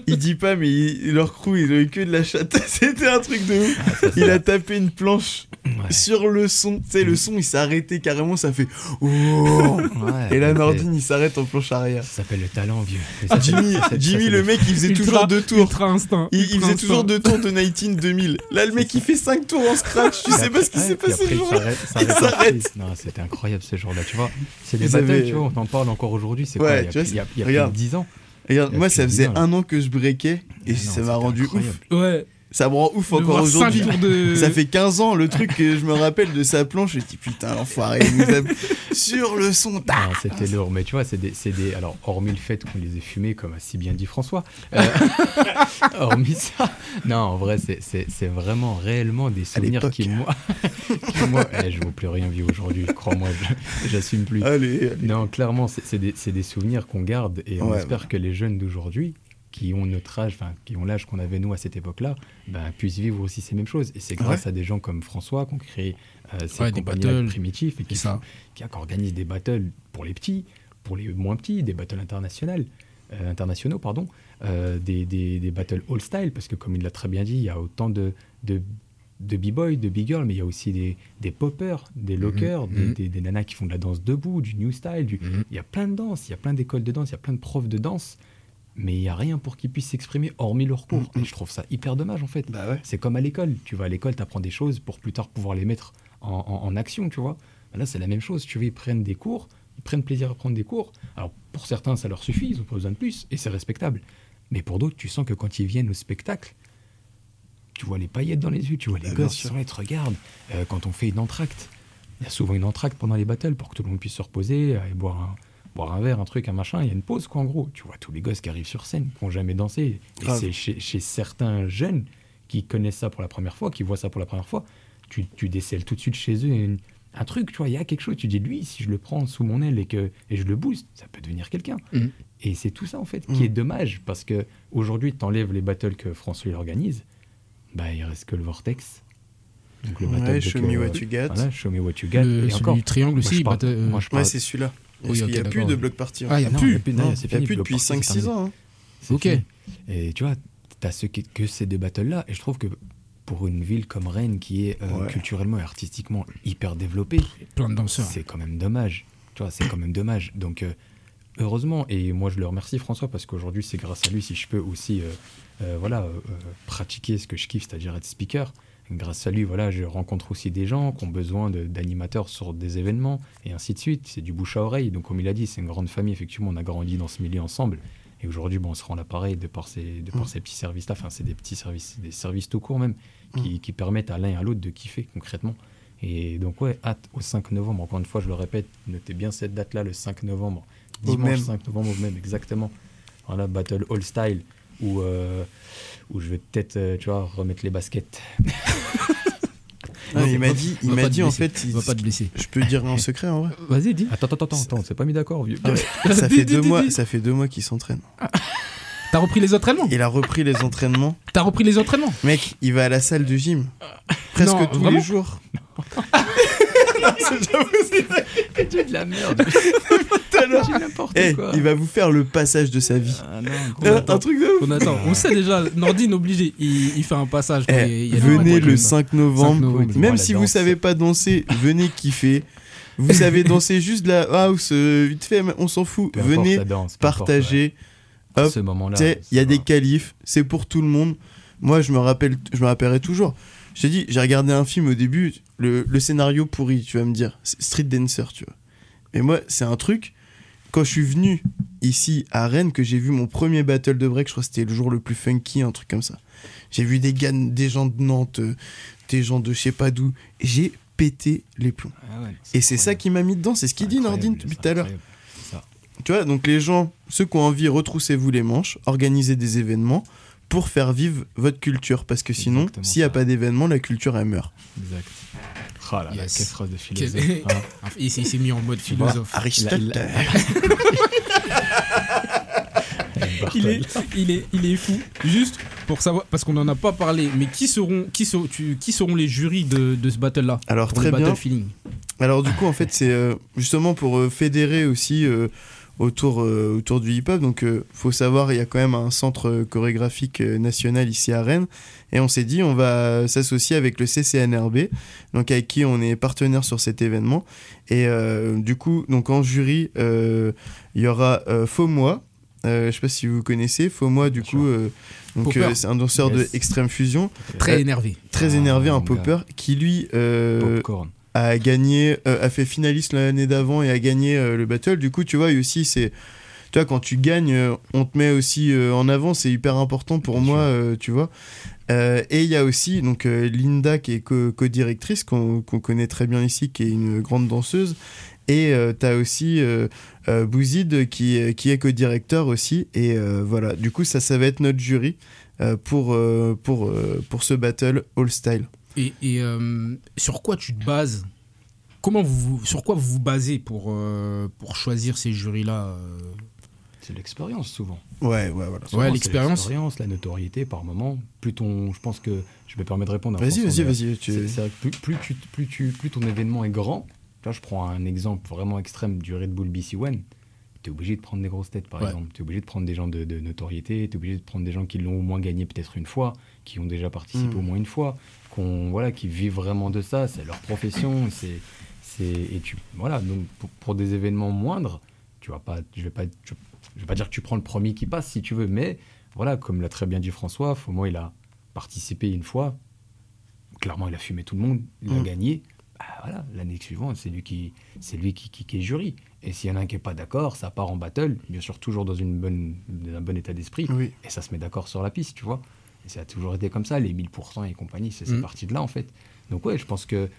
il dit pas, mais il- leur crew ils ont eu que de la chatte. [laughs] C'était un truc de ouf. Ah, ça, Il a tapé une planche ouais. sur le son. Tu sais, le son il s'est arrêté carrément, ça fait. Oh Ouais, et là mais Nordine il s'arrête en planche arrière. Ça s'appelle le talent, vieux. Ça, Jimmy, ça, Jimmy le mec il faisait Ultra- toujours deux tours. Ultra instinct. Il, faisait instinct. toujours deux tours de 19 2000. Là le mec il fait 5 tours en scratch. Tu sais pas ce qui s'est passé le s'arrête- Il s'arrête. Non, c'était incroyable ce jour-là, tu vois. C'est des battles, avaient- tu vois, on en parle encore aujourd'hui, c'est Ouais, quoi Il y a, tu vois, il y a- il y a plus de 10 ans. Regarde, moi ça faisait 10 ans, un an que je breakais et Mais non, ça m'a rendu incroyable. ouf. Ouais. Ça me rend ouf De encore aujourd'hui. de. Ça fait 15 ans le truc que je me rappelle de sa planche. Je dis putain, l'enfoiré, il nous a- sur le son. tac. Non, c'était lourd, mais tu vois, c'est des, c'est des- Alors, hormis le fait qu'on les ait fumés, comme a si bien dit François, euh, [laughs] hormis ça, non, en vrai, c'est- vraiment réellement des souvenirs qui, moi, qui, moi eh, je ne vaux plus rien vivre aujourd'hui, crois-moi, je- j'assume plus. Allez, allez. Non, clairement, c'est des, c'est des souvenirs qu'on garde et on Ouais, espère que les jeunes d'aujourd'hui, qui ont notre âge, enfin, qui ont l'âge qu'on avait nous à cette époque-là, ben, puissent vivre aussi ces mêmes choses. Et c'est grâce à des gens comme François qu'on crée euh, ces Ouais, compagnies battles. primitifs et qui, ça. qui organisent des battles pour les petits, pour les moins petits, des battles internationaux, euh, internationaux pardon, euh, des, des, des battles all style, parce que comme il l'a très bien dit, il y a autant de, de, de b-boy, de b-girl, mais il y a aussi des, des poppers, des lockers, des, mhm. des, des nanas qui font de la danse debout, du new style, du, Mhm. il y a plein de danses, il y a plein d'écoles de danse, il y a plein de profs de danse, mais il n'y a rien pour qu'ils puissent s'exprimer hormis leur cours. Mhm. Et je trouve ça hyper dommage en fait. Bah ouais. C'est comme à l'école. Tu vas à l'école, tu apprends des choses pour plus tard pouvoir les mettre en, en- en action, tu vois. Bah Là, c'est la même chose. Tu vois, ils prennent des cours, ils prennent plaisir à prendre des cours. Alors, pour certains, ça leur suffit, ils n'ont pas besoin de plus, et c'est respectable. Mais pour d'autres, tu sens que quand ils viennent au spectacle, tu vois les paillettes dans les yeux, tu vois les Bah, gosses sur les te regardent. Euh, quand on fait une entracte, il y a souvent une entracte pendant les battles pour que tout le monde puisse se reposer et boire un, boire un verre, un truc, un machin. Il y a une pause, quoi, en gros. Tu vois tous les gosses qui arrivent sur scène, qui n'ont jamais dansé. Et c'est chez, chez certains jeunes qui connaissent ça pour la première fois, qui voient ça pour la première fois, tu, tu décèles tout de suite chez eux une- un truc, tu vois, il y a quelque chose, tu dis, lui, si je le prends sous mon aile et que et je le booste, ça peut devenir quelqu'un. Mhm. Et c'est tout ça, en fait, qui est dommage, parce que aujourd'hui, tu enlèves les battles que François il organise, bah, il reste que le Vortex. Donc le battle Ouais, de show que- me what you. Voilà, show me what you got. Le, et celui encore, du triangle moi, je aussi. parle- bah, euh, moi, je Ouais, parle- c'est celui-là. Oui, Parce ok, qu'il n'y a plus de bloc party. hein. Ah, il n'y a plus. il y a il plus depuis party, c'est 5-6 terminé. ans. hein. Ok. fini. Et tu vois, tu as que, que ces deux battles-là. Et je trouve que pour une ville comme Rennes, qui est euh, Ouais. culturellement et artistiquement hyper développée, Plein de danseurs. c'est quand même dommage. Tu vois, c'est quand même dommage. Donc, euh, heureusement, et moi je le remercie François, parce qu'aujourd'hui, c'est grâce à lui si je peux aussi euh, euh, voilà, pratiquer ce que je kiffe, c'est-à-dire être speaker. Grâce à lui, voilà, je rencontre aussi des gens qui ont besoin de- d'animateurs sur des événements, et ainsi de suite. C'est du bouche à oreille. Donc, comme il a dit, c'est une grande famille. Effectivement, on a grandi dans ce milieu ensemble. Et aujourd'hui, bon, on se rend l'appareil de par ces, de par Mm. ces petits services-là. Enfin, c'est des petits services, des services tout court même, qui, qui permettent à l'un et à l'autre de kiffer concrètement. Et donc, ouais, hâte au 5 novembre. Encore une fois, je le répète, notez bien cette date-là, le 5 novembre. Dimanche même. 5 novembre, même, exactement. Voilà, Battle All Style, où, euh, où je vais peut-être, euh, tu vois, remettre les baskets. [laughs] Ah, il m'a dit, il m'a dit en fait, il- Va pas te blesser. je peux dire en secret en vrai. [laughs] Vas-y, dis. Attends, attends, attends, attends, on s'est pas mis d'accord, vieux. Ah ouais, [laughs] ça fait deux mois, ça fait deux mois qu'il s'entraîne. T'as repris les entraînements Il a repris les entraînements. T'as repris les entraînements Mec, il va à la salle de gym presque Non, tous vraiment les jours. [laughs] tu de la merde. [laughs] Eh, quoi. il va vous faire le passage de sa vie. Ah non, On Un, attend. un truc de ouf. On attend. On sait déjà, Nordine obligé. Il, il fait un passage. Eh, il y a des venez le comme 5 novembre. 5 novembre. Dis-moi Même la si vous danse. savez pas danser, venez kiffer. Vous savez [laughs] danser juste de la house euh, vite fait, on s'en fout. Peu venez danse, partager. ouais. hop, il y a des qualifs, c'est pour tout le monde. Moi, je me rappelle, je me rappellerai toujours. Je t'ai dit, j'ai regardé un film au début, le, le scénario pourri, tu vas me dire, Street Dancer, tu vois. Mais moi, c'est un truc. quand je suis venu ici à Rennes que j'ai vu mon premier battle de break, je crois que c'était le jour le plus funky, un truc comme ça. J'ai vu des gars, des gens de Nantes, euh, des gens de je sais pas d'où. J'ai pété les plombs. Ah ouais, Et c'est ça qui m'a mis dedans, c'est ce qu'il dit Nordine depuis tout à l'heure. Tu vois, donc les gens, ceux qui ont envie, retroussez-vous les manches, organisez des événements pour faire vivre votre culture. Parce que sinon, s'il n'y a ça. pas d'événement, la culture, elle meurt. Exact. Oh là là, Yes. quelle phrase de philosophe. hein. [laughs] Il s'est mis en mode philosophe. Aristote. La- la- [laughs] Il est, il, est, il est fou. Juste pour savoir, parce qu'on n'en a pas parlé, mais qui seront, qui seront, tu- qui seront les jurys de, de ce battle-là Alors, Pour très le bien. battle feeling? Alors du coup, en fait, c'est euh, justement pour euh, fédérer aussi euh, autour, euh, autour du hip-hop. Donc, euh, faut savoir, il y a quand même un centre chorégraphique euh, national ici à Rennes. Et on s'est dit, on va s'associer avec le CCNRB, donc avec qui on est partenaire sur cet événement. Et euh, du coup, donc en jury, il y aura Faumois. Je sais pas si vous connaissez Faumois, du Bien coup, donc c'est un danseur Yes. de Extreme Fusion, Très énervé. très Ah, énervé, un popper, qui lui Popcorn. A gagné, euh, a fait finaliste l'année d'avant et a gagné euh, le battle. Du coup, tu vois, aussi, c'est. Tu vois, quand tu gagnes, euh, on te met aussi en avant, c'est hyper important pour Bien moi, tu vois. Euh, et il y a aussi donc euh, Linda qui est co- co-directrice, qu'on connaît très bien ici, qui est une grande danseuse. Et euh, t'as aussi euh, euh, Bouzid qui, est- qui est co-directeur aussi. Et voilà, du coup, ça, ça va être notre jury pour, pour, pour ce battle All Style. Et, et, euh, sur quoi tu te bases? Comment vous, sur quoi vous vous basez pour, euh, pour choisir ces jurys-là euh? C'est l'expérience souvent. Ouais, ouais, voilà. Souvent, Ouais, l'expérience. l'expérience, la notoriété par moment. Plus ton, je pense que je me permets de répondre. à Vas-y, vas-y, vas-y. tu- plus, plus, tu, plus, tu, plus ton événement est grand, là je prends un exemple vraiment extrême du Red Bull BC One, tu es obligé de prendre des grosses têtes par Ouais. exemple, tu es obligé de prendre des gens de, de notoriété, tu es obligé de prendre des gens qui l'ont au moins gagné peut-être une fois, qui ont déjà participé Mm. au moins une fois, qu'on voilà, qui vivent vraiment de ça, c'est leur profession, c'est c'est et tu voilà, donc pour, pour des événements moindres, tu vas pas je vais pas je, je vais pas dire que tu prends le premier qui passe si tu veux, mais voilà, comme l'a très bien dit François, au moins il a participé une fois, clairement il a fumé tout le monde, il a Mm. gagné. Bah, voilà, l'année suivante, c'est lui qui, c'est lui qui, qui, qui est jury. Et s'il y en a un qui est pas d'accord, ça part en battle, bien sûr toujours dans une bonne, dans un bon état d'esprit, Oui. et ça se met d'accord sur la piste, tu vois. Et ça a toujours été comme ça, les 1000% et compagnie, c'est Mm. parti de là en fait. Donc ouais, je pense que,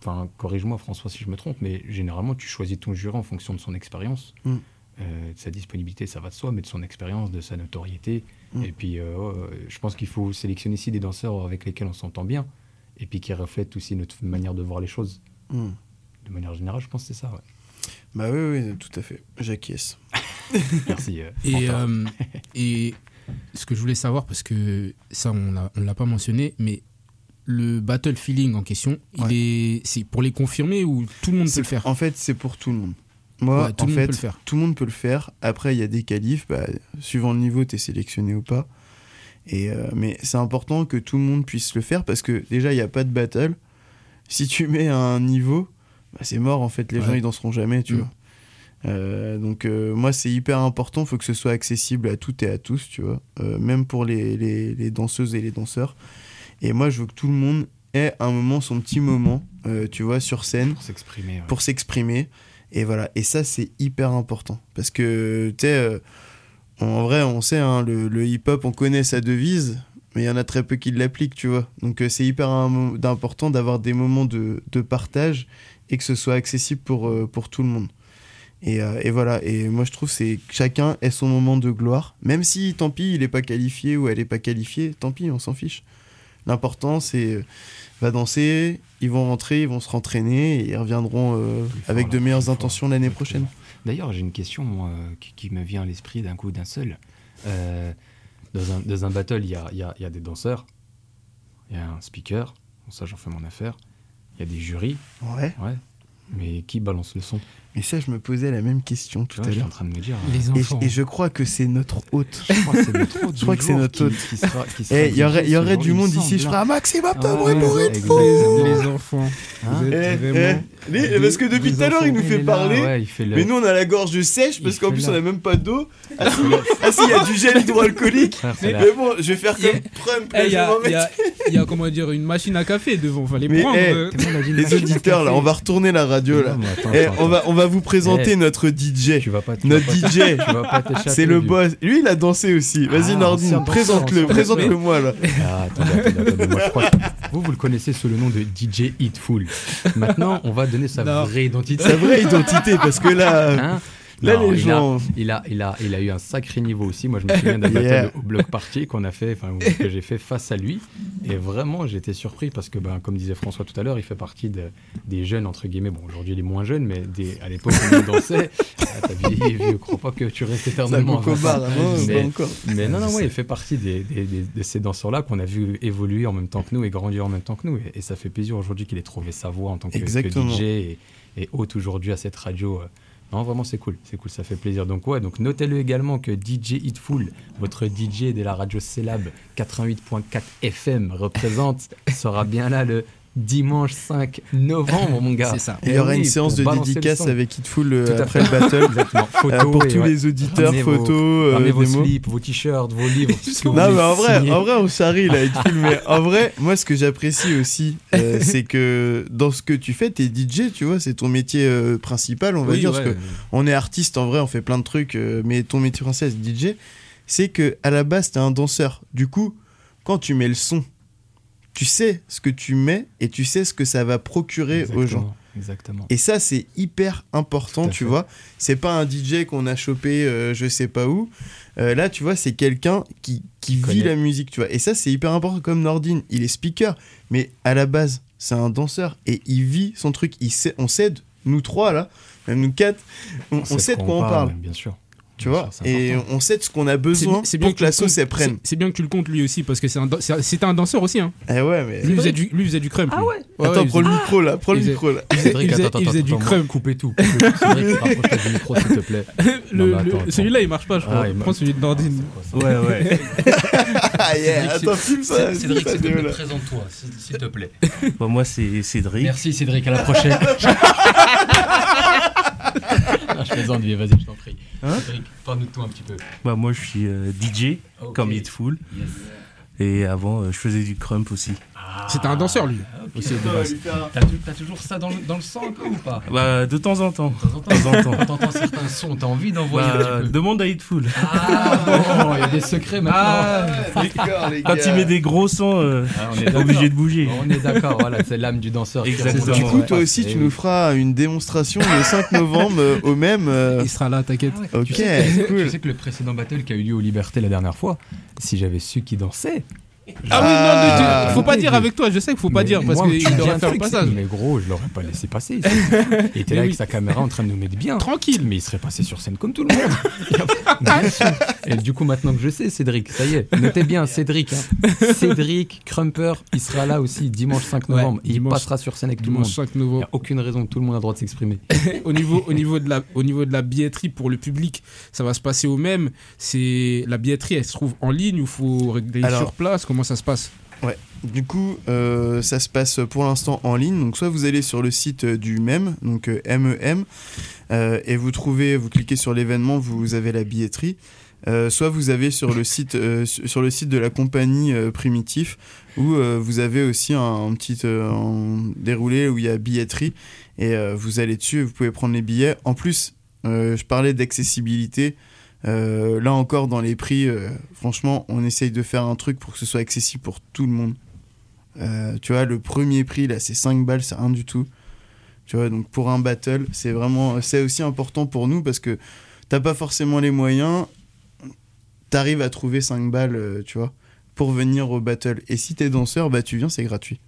enfin corrige-moi François si je me trompe, mais généralement tu choisis ton jury en fonction de son expérience, Mm. euh, de sa disponibilité, ça va de soi, mais de son expérience, de sa notoriété. Mm. Et puis euh, euh, je pense qu'il faut sélectionner ici des danseurs avec lesquels on s'entend bien, et puis qui reflètent aussi notre manière de voir les choses. De manière générale, je pense que c'est ça. Ouais. Bah oui, oui, tout à fait. J'acquiesce. [laughs] Merci. euh, Et, euh, et ce que je voulais savoir, parce que ça, on ne l'a pas mentionné, mais le battle feeling en question, il est, c'est pour les confirmer ou tout le monde peut le faire? En fait, c'est pour tout le monde. Moi, Ouais, tout en le monde fait, peut le faire. tout le monde peut le faire. Après, il y a des qualifs. Bah, suivant le niveau, tu es sélectionné ou pas. Et, euh, mais c'est important que tout le monde puisse le faire parce que déjà, il n'y a pas de battle. Si tu mets un niveau, bah, c'est mort en fait. Les Ouais. gens, ils danseront jamais, tu Mm. vois. Euh, donc, euh, moi, c'est hyper important. Il faut que ce soit accessible à toutes et à tous, tu vois. Euh, même pour les, les- les danseuses et les danseurs. Et moi, je veux que tout le monde ait un moment, son petit moment, tu vois, sur scène pour s'exprimer. ouais. pour s'exprimer. Et voilà. Et ça, c'est hyper important. Parce que, tu sais, en vrai, on sait, hein, le, le hip-hop, on connaît sa devise, mais il y en a très peu qui l'appliquent, tu vois. Donc, euh, c'est hyper im- important d'avoir des moments de, de partage et que ce soit accessible pour, euh, pour tout le monde. Et, euh, et voilà. Et moi, je trouve c'est que chacun ait son moment de gloire. Même si, tant pis, il n'est pas qualifié ou elle n'est pas qualifiée, tant pis, on s'en fiche. L'important, c'est euh, va danser, ils vont rentrer, ils vont se rentraîner et ils reviendront euh, avec de meilleures intentions l'année prochaine. D'ailleurs, j'ai une question moi, qui, qui me vient à l'esprit d'un coup, d'un seul. Dans, un, dans un battle, il y a, y a- y a des danseurs, il y a un speaker, ça j'en fais mon affaire, il y a des jurys, Ouais. ouais, mais qui balance le son? Mais ça, je me posais la même question tout vois, à Je suis en l'heure. train de me dire. Les Et, enfants. et je crois que c'est notre hôte. Je crois que c'est notre hôte. Je crois du que c'est jour notre qui- hôte. qui sera- qui sera Eh, il y aurait, y aurait du monde ici, je semble, ferai un maximum de Ah bruit ouais, pour ouais, une fois. les enfants. Hein Vous êtes Eh, vraiment. Les- Parce que depuis Des tout à l'heure, il nous fait est là, parler. ouais, fait le- Mais nous, on a la gorge sèche parce qu'en plus, là. on a même pas d'eau. [laughs] Ah si, ah, si, il y a du gel hydroalcoolique. Mais bon, je vais faire comme Trump. Eh, Il y, a, comment dire, une machine à café devant. Prendre. eh, euh, Les machine à auditeurs, là, on va retourner la radio, là. Eh, on, va, va vous présenter notre DJ. Tu vas pas. tu Notre vas pas- DJ. C'est le boss. Lui, il a dansé aussi. Vas-y, Ah, Nordine, ancien danseur, présente-le. ancien Présente-le moi, là. Ah, attendez, attendez, attendez, moi, je crois que vous, vous le connaissez sous le nom de DJ Hitful. Maintenant, on va donner sa Non. vraie identité. Sa vraie identité, parce que là. Hein Là, Non, les il a-. Il a, il, a, il a eu un sacré niveau aussi. Moi, je me souviens d'un [laughs] Yeah. au bloc party qu'on a fait, [laughs] que j'ai fait face à lui. Et vraiment, j'étais surpris parce que, ben, comme disait François tout à l'heure, il fait partie de- des jeunes, entre guillemets. Bon, aujourd'hui, il est moins jeune, mais des- à l'époque, il dansait. [laughs] Ah, T'as vieilli, vieux, crois pas que tu restes Ça éternellement. Coco à 20 ans. Bar, non, Mais- pas encore. Mais non, non, Je ouais, il fait partie des, des- des- de ces danseurs-là qu'on a vu évoluer en même temps que nous et grandir en même temps que nous. Et, et ça fait plaisir aujourd'hui qu'il ait trouvé sa voie en tant que. DJ et, et hôte aujourd'hui à cette radio. euh. Non, vraiment, c'est cool. C'est cool, ça fait plaisir. Donc, ouais, donc notez-le également que DJ Hitful, votre DJ de la radio Célab 88.4 FM représente, sera bien là le dimanche 5 novembre, mon gars. [laughs] C'est ça. Il y Eh aura oui, une séance de dédicace avec Hitful euh, après le battle. [laughs] Exactement. Euh, pour tous ouais. les auditeurs, Ramenez vos- photos, euh, vos démos. slips, vos t-shirts, vos livres, [laughs] tout ce que vous Non, mais en vrai, signer. en vrai, on charrie là, Hitful, mais en vrai, moi, ce que j'apprécie aussi, euh, c'est que dans ce que tu fais, t'es DJ, tu vois, c'est ton métier euh, principal, on va oui, dire, ouais. parce que on est artiste en vrai, on fait plein de trucs, euh, mais ton métier principal, c'est DJ, c'est que à la base, t'es un danseur. Du coup, quand tu mets le son, tu sais ce que tu mets et tu sais ce que ça va procurer aux gens. Exactement. Et ça, c'est hyper important, tu fait. vois. C'est pas un DJ qu'on a chopé euh, je sais pas où. Euh, là, tu vois, c'est quelqu'un qui, qui vit la musique, tu vois. Et ça, c'est hyper important. Comme Nordine, il est speaker, mais à la base, c'est un danseur et il vit son truc. Il sait, on sait, nous trois là, même nous quatre, on, on sait de quoi on parle, Bien sûr. Tu vois. Et on sait de ce qu'on a besoin C'est pour bien que la sauce elle prenne. c'est- bien que tu le comptes lui aussi parce que c'est un c'était un danseur aussi. Hein. Eh ouais, mais. Lui faisait du, lui il faisait du crump. lui. Ouais, Attends, ouais, prends le micro là, prends le il faisait- micro là. il faisait- Cédric, il faisait- attends, il faisait attends, du attends, crump. Coupez tout. [laughs] rapproche-toi du micro, s'il te plaît. Celui-là il marche pas, je crois. Ah, Prends celui de Nordine. Ouais, ouais. [laughs] Ah attends, filme ça. Cédric, présente-toi, s'il te plaît. [laughs] Moi, c'est Cédric. Merci Cédric, à la prochaine. Ah, je plaisante, vas-y, je t'en prie. Hein parle-nous de toi un petit peu. Bah, moi, je suis euh, DJ, comme Hitful. Yes. Et avant, euh, je faisais du crump aussi. C'était un danseur lui. Ah. Aussi, T'as tou- t'as toujours ça dans le, dans le sang un peu ou pas? Bah, de temps en temps. De temps en temps, De temps en temps. Quand t'entends certains sons, t'as envie d'envoyer Bah, un petit peu. demande à Hitful. Ah, bon, il y a des secrets maintenant. Ah, D'accord, les quand gars. il met des gros sons, euh, Ah, on est obligé de bouger. On est d'accord, voilà, c'est l'âme du danseur. Exactement. Du coup, toi aussi, tu nous feras une démonstration le 5 novembre euh, au même. euh, Il sera là, t'inquiète. Ah ouais. Ok, Tu sais, tu sais- cool. Tu sais que le précédent battle qui a eu lieu aux Libertés la dernière fois, si j'avais su qui dansait. Ah oui, non, mais Ah. faut pas dire avec toi, je sais qu'il faut pas dire parce qu'il aurait un fait un passage. Mais gros, je l'aurais pas laissé passer. [laughs] Il était là avec sa caméra en train de nous mettre bien. Tranquille. Mais il serait passé sur scène comme tout le monde. [laughs] Et du coup, maintenant que je sais, Cédric, ça y est, notez bien, Cédric. hein. Cédric Crumper, il sera là aussi dimanche 5 Ouais, novembre. Il passera sur scène avec tout le monde. Dimanche 5 Il n'y novembre. a aucune raison, tout le monde a le droit de s'exprimer. [laughs] au niveau, au, niveau de la, au niveau de la billetterie pour le public, ça va se passer au même. La billetterie, elle se trouve en ligne ou faut régler sur place? Comment ça se passe Du coup, euh, ça se passe pour l'instant en ligne. Donc, soit vous allez sur le site euh, du MEM, donc euh, MEM, euh, et vous trouvez, vous cliquez sur l'événement, vous avez la billetterie. Soit vous avez sur le site, sur le site de la compagnie Primitif, où vous avez aussi un, petit déroulé où il y a billetterie, et vous allez dessus vous pouvez prendre les billets. En plus, je parlais d'accessibilité. Euh, là encore, dans les prix, euh, franchement, on essaye de faire un truc pour que ce soit accessible pour tout le monde. Euh, tu vois, le premier prix, là, c'est 5 balles, c'est rien du tout. Tu vois, donc pour un battle, c'est vraiment, c'est aussi important pour nous parce que t'as pas forcément les moyens, t'arrives à trouver 5 balles, tu vois, pour venir au battle. Et si t'es danseur, bah tu viens, c'est gratuit.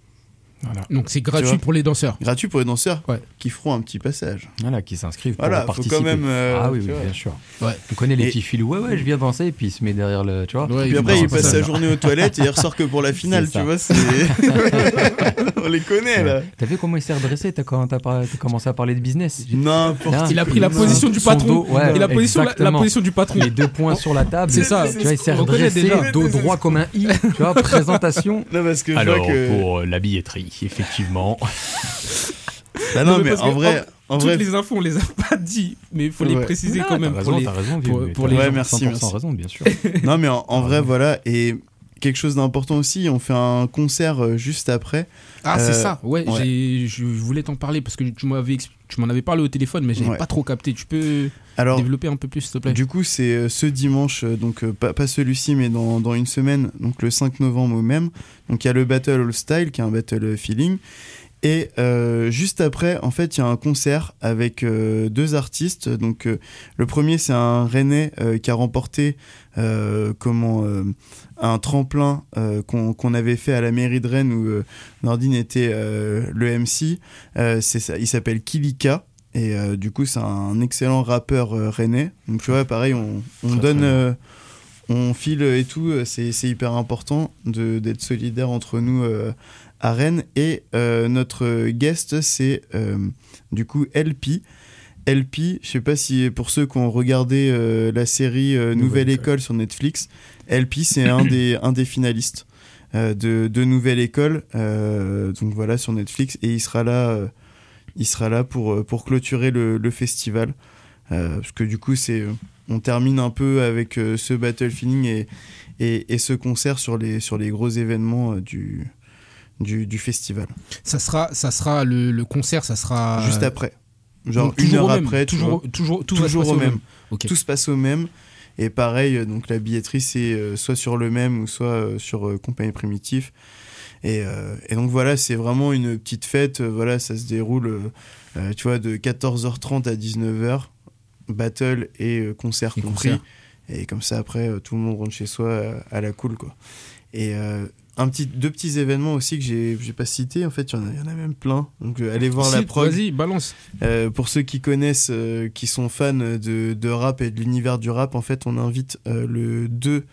Voilà. Donc c'est Tu gratuit vois pour les danseurs. Gratuit pour les danseurs Ouais. qui feront un petit passage. Voilà, qui s'inscrivent pour Voilà, faut participer. quand même. euh, ah oui, bien sûr. Ouais. On connaît les Et- petits filous. Ouais, ouais, je viens danser, et puis il se met derrière le. Tu vois Ouais, Puis après, il passe sa journée aux toilettes et il ressort que pour la [laughs] finale, tu vois. [laughs] On les connaît là. T'as vu comment il s'est redressé? T'as commencé à parler de business? N'importe Il a pris la position du patron. Il a position, la, position du patron. Les deux points sur la table. C'est ça. Tu vois, il s'est redressé, dos droit comme un i. Tu vois, [laughs] présentation. Non, parce que je Alors, vois que. pour euh, la billetterie, effectivement. [laughs] Bah non, Non, mais en vrai, en Toutes vrai, les infos, on les a [laughs] pas dit, mais il faut les préciser quand même T'as pour raison, les. raison, pour- les gens. raison, Ouais, merci, 100% merci. raison, bien sûr. non, mais en, en vrai, voilà. Et quelque chose d'important aussi, on fait un concert euh, juste après. Ah, c'est Euh, ça. Ouais, ouais. j'ai- je voulais t'en parler parce que tu m'avais ex- tu m'en avais parlé au téléphone, mais j'avais Ouais. pas trop capté. Tu peux Alors, développer un peu plus, s'il te plaît? Du coup, c'est euh, ce dimanche, euh, donc pas, pas celui-ci, mais dans, dans une semaine, donc le 5 novembre au même. Donc il y a le Battle All Style, qui est un battle feeling. Et euh, juste après, en fait, il y a un concert avec euh, deux artistes. Donc euh, le premier, c'est un Rennais qui a remporté comment un tremplin qu'on avait fait à la mairie de Rennes où Nordine était le MC. Ça, il s'appelle Kilika. Et du coup, c'est un excellent rappeur rennais. Donc, tu vois, pareil, on, donne, on file et tout. C'est hyper important d'être solidaire entre nous euh, à Rennes. Et euh, notre guest, c'est euh, du coup LP. LP, je sais pas si pour ceux qui ont regardé euh, la série euh, Nouvelle, Nouvelle École. École. sur Netflix, LP, c'est un [coughs] des, un des finalistes euh, de, de Nouvelle École. donc voilà, sur Netflix. Et il sera là. il sera là pour, pour clôturer le, le festival. Parce que du coup, c'est, on termine un peu avec ce battle feeling et, et, et ce concert sur les, sur les gros événements du, du, du festival. Ça sera, ça sera le, le concert, ça sera Juste après. Genre donc une heure même, après. toujours, vois. toujours, tout va se toujours au même. Tout se passe au même. Et pareil, euh, donc la billetterie, c'est euh, soit sur le même ou soit euh, sur euh, Compagnie Primitif. Et, euh, et donc voilà, c'est vraiment une petite fête. voilà, ça se déroule, euh, tu vois, de 14h30 à 19h, battle et concert Et compris. concert. Et comme ça, après, tout le monde rentre chez soi euh, à la cool, quoi. Et un petit, deux petits événements aussi que j'ai j'ai pas cités. En fait, il y, en a- il y en a même plein. Donc, euh, allez voir la prog. Vas-y, balance. Euh, pour ceux qui connaissent, euh, qui sont fans de, de rap et de l'univers du rap, en fait, on invite le 2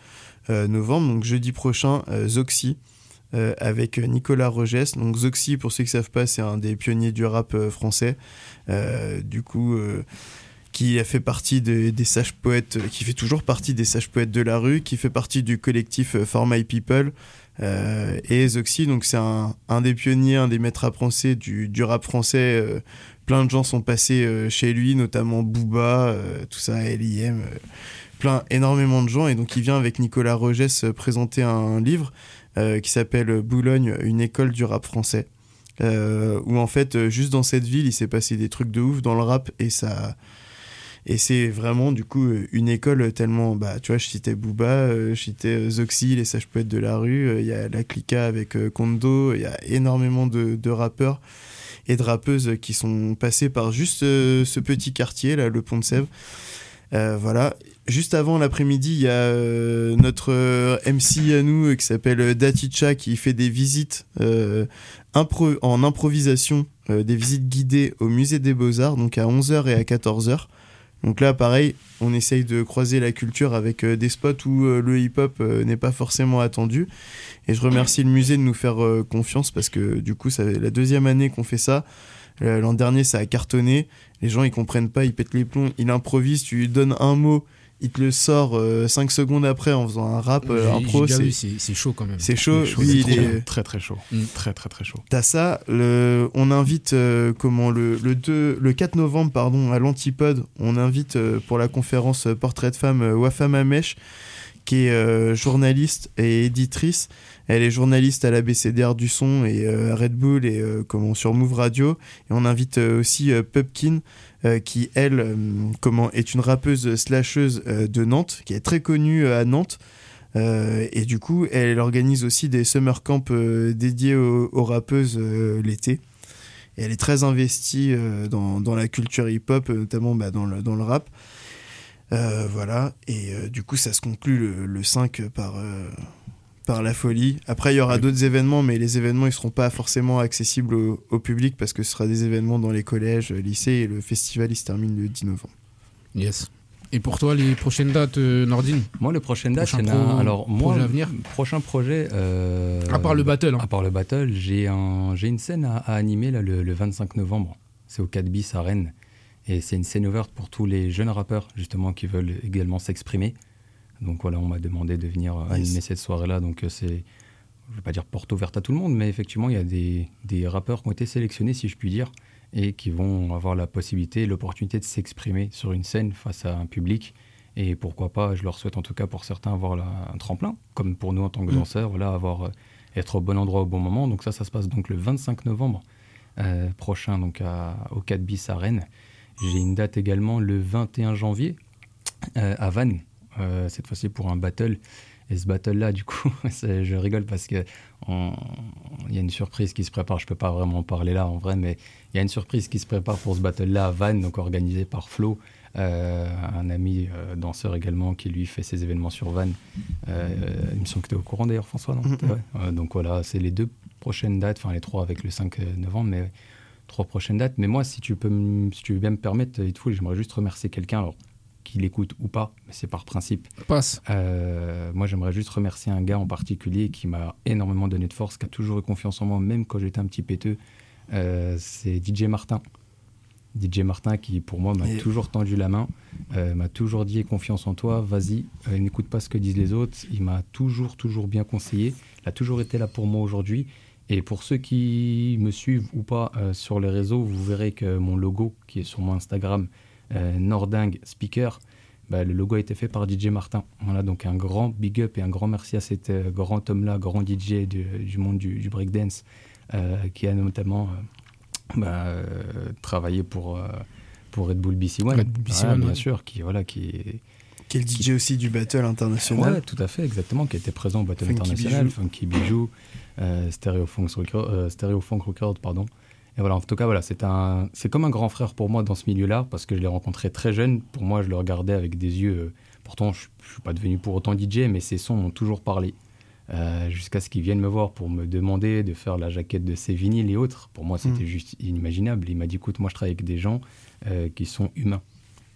euh, novembre, donc jeudi prochain, Zoxy. avec Nicolas Rogès. Donc Zoxy, pour ceux qui ne savent pas, c'est un des pionniers du rap français. Du coup, qui a fait partie des, des sages poètes, qui fait toujours partie des sages poètes de la rue, qui fait partie du collectif For My People. Euh, et Zoxy, donc c'est un, un des pionniers, un des maîtres à penser du, rap français. euh, plein de gens sont passés euh, chez lui, notamment Booba, tout ça, LIM, plein, énormément de gens. Et donc il vient avec Nicolas Rogès présenter un, livre euh, qui s'appelle Boulogne, une école du rap français. Où en fait, juste dans cette ville, il s'est passé des trucs de ouf dans le rap et ça. Et c'est vraiment du coup euh, une école tellement. Bah, tu vois, je citais Booba, euh, je citais euh, Zoxy, les sages poètes de la rue, euh, il y a la Clica avec euh, Kondo, il y a énormément de, rappeurs et de rappeuses qui sont passés par juste euh, ce petit quartier, là, le Pont de Sèvres. Euh, voilà. Juste avant l'après-midi, il y a euh, notre euh, MC à nous euh, qui s'appelle euh, Daticha qui fait des visites euh, impro- en improvisation, euh, des visites guidées au musée des Beaux-Arts, donc à 11h et à 14h. Donc là, pareil, on essaye de croiser la culture avec euh, des spots où euh, le hip-hop euh, n'est pas forcément attendu. Et je remercie le musée de nous faire confiance parce que du coup, c'est la deuxième année qu'on fait ça. L'an dernier, ça a cartonné. Les gens, ils comprennent pas, ils pètent les plombs. Il improvise, tu lui donnes un mot, il te le sort 5 secondes après en faisant un rap euh, impro. j'ai déjà C'est chaud quand même. c'est chaud. il est- bien. très très chaud. Mm. Très très très chaud. T'as ça, le, on invite euh, comment le, le, 2, le 4 novembre pardon, à l'Antipode, on invite euh, pour la conférence euh, Portrait de femme euh, Wafam Amesh, qui est euh, journaliste et éditrice. Elle est journaliste à la BCDR du son et euh, à Red Bull et euh, comment sur Move Radio. Et on invite euh, aussi euh, Pupkin, euh, qui elle euh, comment est une rappeuse slasheuse euh, de Nantes, qui est très connue à Nantes. Et du coup, elle organise aussi des summer camps dédiés aux, rappeuses l'été. Et elle est très investie dans, la culture hip-hop, notamment bah, dans, le, dans le rap. Voilà. Et du coup, ça se conclut le, le 5 par, par la folie. Après, il y aura Oui. d'autres événements, mais les événements, ils seront pas forcément accessibles au, au public parce que ce sera des événements dans les collèges, euh, lycées, et le festival, il se termine le 10 novembre. Yes. Et pour toi, les prochaines dates, euh, Nordine? Moi, le prochain date, Prochain il y en a pro- un- alors moi, projet à venir? prochain projet. euh, À part le battle. hein. À part le battle, j'ai un, j'ai une scène à, à animer là, le, le 25 novembre. C'est au 4 bis à Rennes. Et c'est une scène ouverte pour tous les jeunes rappeurs, justement, qui veulent également s'exprimer. Donc voilà, on m'a demandé de venir euh, Yes. animer cette soirée-là. Donc euh, c'est, je ne vais pas dire porte ouverte à tout le monde, mais effectivement, il y a des, des rappeurs qui ont été sélectionnés, si je puis dire. et qui vont avoir la possibilité, l'opportunité de s'exprimer sur une scène face à un public. Et pourquoi pas, je leur souhaite en tout cas pour certains avoir la- un tremplin, comme pour nous en tant que Mm. danseurs, voilà, avoir, euh, être au bon endroit au bon moment. Donc ça, ça se passe donc le 25 novembre euh, prochain, donc à- au 4 bis à Rennes. J'ai une date également le 21 janvier euh, à Vannes, euh, cette fois-ci pour un battle. Et ce battle-là, du coup, [laughs] je rigole parce que il y a une surprise qui se prépare. Je peux pas vraiment en parler là en vrai, mais il y a une surprise qui se prépare pour ce battle-là à Vannes, donc organisé par Flo, euh, un ami euh, danseur également qui lui fait ses événements sur Vannes. Euh, il me semble que tu es au courant d'ailleurs, François, non? Ouais. Donc voilà, c'est les deux prochaines dates, enfin les trois avec le 5 novembre, mais trois prochaines dates. Mais moi, si tu peux, si tu veux bien me permettre, Hitful, j'aimerais juste remercier quelqu'un, alors qu'il écoute ou pas, mais c'est par principe. Passe. Euh, moi, j'aimerais juste remercier un gars en particulier qui m'a énormément donné de force, qui a toujours eu confiance en moi, même quand j'étais un petit péteux. Euh, c'est DJ Martin. DJ Martin qui, pour moi, m'a Et- toujours tendu la main, euh, m'a toujours dit confiance en toi, vas-y, n'écoute pas ce que disent les autres. Il m'a toujours, toujours bien conseillé. Il a toujours été là pour moi aujourd'hui. Et pour ceux qui me suivent ou pas sur les réseaux, vous verrez que mon logo, qui est sur mon Instagram, Nording Speaker, bah, le logo a été fait par DJ Martin. Voilà, donc un grand big up et un grand merci à cet euh, grand homme-là, grand DJ du, du monde du, du breakdance, euh, qui a notamment euh, bah, euh, travaillé pour, euh, pour Red Bull BC One. Red Bull BC One, bien ouais. sûr, qui, voilà, qui est Qui est le DJ aussi du Battle international. Ouais, tout à fait, exactement, qui était présent au Battle Funky International, Bijou. Funky Bijou, euh, Stereo, Funk Record, euh, Stereo Funk Record, pardon. Et voilà, en tout cas, voilà, c'est un, c'est comme un grand frère pour moi dans ce milieu-là, parce que je l'ai rencontré très jeune. Pour moi, je le regardais avec des yeux. euh, pourtant, je, ne suis pas devenu pour autant DJ, mais ses sons m'ont toujours parlé. Euh, jusqu'à ce qu'il vienne me voir pour me demander de faire la jaquette de ses vinyles et autres. Pour moi, c'était Mm. juste inimaginable. Il m'a dit, écoute, moi, je travaille avec des gens euh, qui sont humains.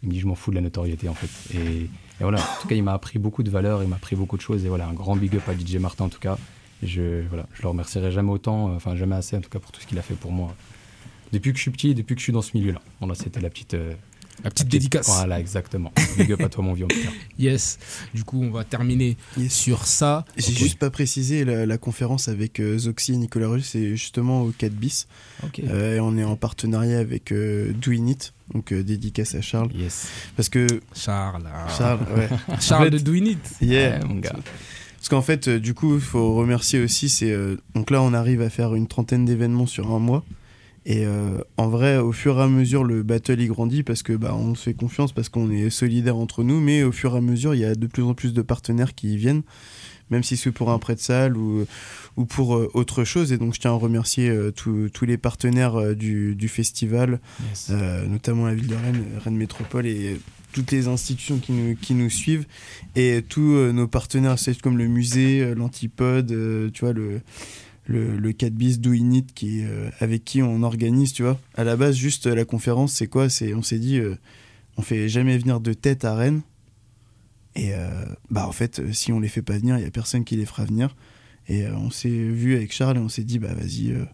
Il me dit, je m'en fous de la notoriété, en fait. Et, et voilà, en tout cas, il m'a appris beaucoup de valeurs, il m'a appris beaucoup de choses. Et voilà, un grand big up à DJ Martin, en tout cas. Je, voilà, je le remercierai jamais autant, euh, enfin, jamais assez, en tout cas, pour tout ce qu'il a fait pour moi. Depuis que je suis petit, depuis que je suis dans ce milieu-là. Voilà, c'était la petite. euh, La petite la dédicace. Voilà, exactement. Big up à toi, mon vieux. [laughs] Yes. Du coup, on va terminer Yes. sur ça. J'ai Ok. juste pas précisé la, la conférence avec euh, Zoxy et Nicolas Russe, c'est justement au 4 bis. Ok. Euh, et on est en partenariat avec euh, Doing It, donc euh, dédicace à Charles. Yes. Parce que Charles. Charles, ouais. [laughs] Charles En fait, de Doing It. Yeah. Ouais, mon gars. Parce qu'en fait, euh, du coup, il faut remercier aussi. C'est euh, donc là, on arrive à faire une trentaine d'événements sur un mois. Et euh, en vrai, au fur et à mesure, le battle il grandit parce que bah, on se fait confiance, parce qu'on est solidaires entre nous. Mais au fur et à mesure, il y a de plus en plus de partenaires qui y viennent, même si c'est pour un prêt de salle ou, ou pour euh, autre chose. Et donc, je tiens à remercier euh, tous tous les partenaires du, du festival, Yes. notamment la ville de Rennes, Rennes Métropole et toutes les institutions qui nous, qui nous suivent et tous euh, nos partenaires comme le musée, euh, l'Antipode, euh, tu vois le le, le 4 bis Do It qui avec qui on organise, tu vois. À la base juste la conférence, c'est quoi? C'est on s'est dit on fait jamais venir de tête à Rennes. Et euh, bah en fait, si on les fait pas venir, il y a personne qui les fera venir. Et euh, on s'est vu avec Charles et on s'est dit bah vas-y euh,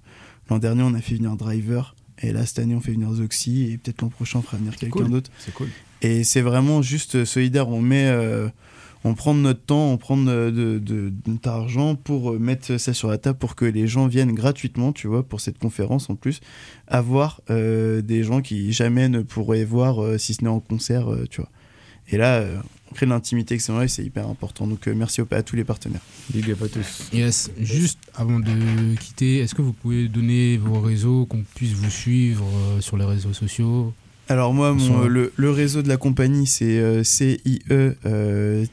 l'an dernier on a fait venir Driver et là cette année on fait venir Zoxy et peut-être l'an prochain on fera venir quelqu'un Cool. d'autre. C'est cool. Et c'est vraiment juste solidaire. On met, euh, on prend de notre temps, on prend de, de, de- de notre argent pour euh, mettre ça sur la table pour que les gens viennent gratuitement, tu vois, pour cette conférence en plus, avoir euh, des gens qui jamais ne pourraient voir euh, si ce n'est en concert, euh, tu vois. Et là, euh, on crée de l'intimité et c'est hyper important. Donc euh, merci au- à tous les partenaires. Big up à tous. Yes. Juste avant de quitter, est-ce que vous pouvez donner vos réseaux, qu'on puisse vous suivre euh, sur les réseaux sociaux? Alors moi, mon, euh, le, le réseau de la compagnie, c'est euh, CIE euh,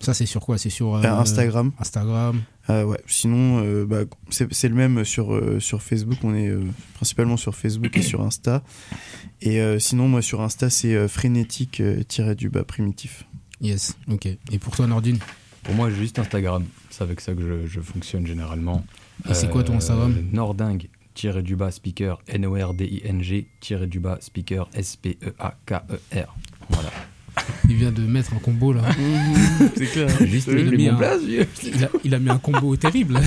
Ça, c'est sur quoi? C'est sur euh, Euh, Instagram. Instagram. Euh, ouais, sinon, euh, bah, c'est le même sur, euh, sur Facebook. On est euh, principalement sur Facebook et sur Insta. Et euh, sinon, moi, sur Insta, c'est euh, frénétique euh, tiré du bas primitif. Yes. Ok. Et pour toi, Nordine? Pour moi, juste Instagram. C'est avec ça que je, je fonctionne généralement. Et c'est quoi ton Instagram? Nording, tiré du bas speaker, N-O-R-D-I-N-G, tiré du bas speaker, S-P-E-A-K-E-R. Voilà. Il vient de mettre un combo là. [laughs] c'est clair. Juste Il a mis un-. Il a, il a mis un combo terrible.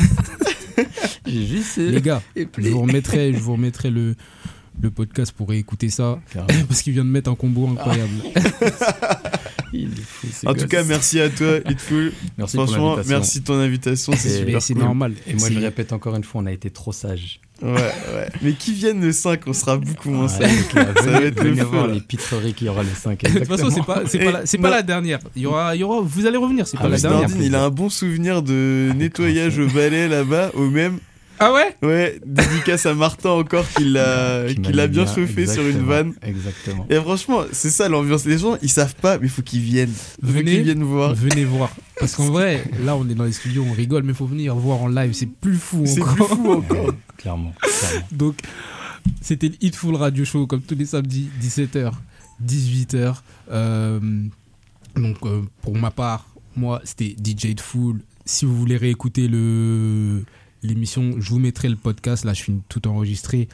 [laughs] J'ai juste. Les gars, je vous remettrai, je vous remettrai le, le podcast pour écouter ça. Carrément. [laughs] Parce qu'il vient de mettre un combo incroyable. Il est fou, ce En tout cas, merci à toi, [laughs] Hitful. Merci Franchement, merci de ton invitation. C'est super c'est cool. normal. Et moi, je répète encore une fois, on a été trop sages. Ouais, ouais. Mais qui viennent le 5, on sera beaucoup moins Ouais, ça. va être le feu, voir les pitreries qu'il y aura le 5. De toute façon, c'est pas, c'est pas, Et la, c'est pas non. la dernière. Il y aura, il y aura, vous allez revenir, c'est Ah pas la dernière. Nordine, il a un bon souvenir de nettoyage au balai là-bas, au même. Ah ouais Ouais, dédicace à Martin encore qui l'a [laughs] Qui l'a bien chauffé sur une vanne. Exactement. Et franchement, c'est ça l'ambiance. Les gens, ils savent pas, mais il faut qu'ils viennent. Venez. qu'ils viennent voir. Venez voir. Parce qu'en [laughs] vrai, là, on est dans les studios, on rigole, mais faut venir voir en live, c'est plus fou C'est encore. plus fou [laughs] encore. Clairement. clairement. Donc, c'était le Hitful Radio Show, comme tous les samedis, 17h, 18h. Euh, donc, euh, pour ma part, moi, c'était DJ Hitful. Si vous voulez réécouter le l'émission, je vous mettrai le podcast. Là, je suis tout enregistré.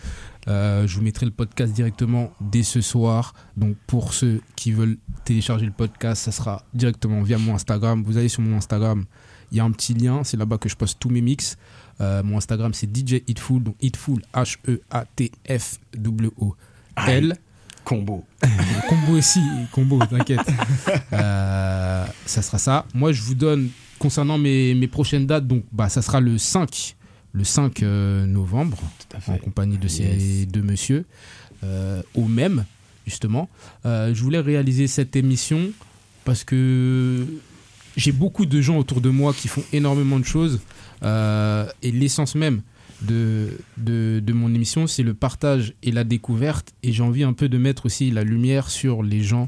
Euh, je vous mettrai le podcast directement dès ce soir. Donc, pour ceux qui veulent télécharger le podcast, ça sera directement via mon Instagram. Vous allez sur mon Instagram, il y a un petit lien. C'est là-bas que je poste tous mes mix. Euh, mon Instagram, c'est DJ Hitful. Donc, Hitful, H-E-A-T-F-W-O-L. Combo. [laughs] combo aussi, combo, t'inquiète. [laughs] Euh, ça sera ça. Moi, je vous donne, concernant mes, mes prochaines dates, donc bah, ça sera le 5, le 5 euh, novembre, en compagnie de ces Yes. deux messieurs, euh, au même, justement. Euh, je voulais réaliser cette émission parce que j'ai beaucoup de gens autour de moi qui font énormément de choses. euh, et l'essence même de, de, de mon émission, c'est le partage et la découverte. Et j'ai envie un peu de mettre aussi la lumière sur les gens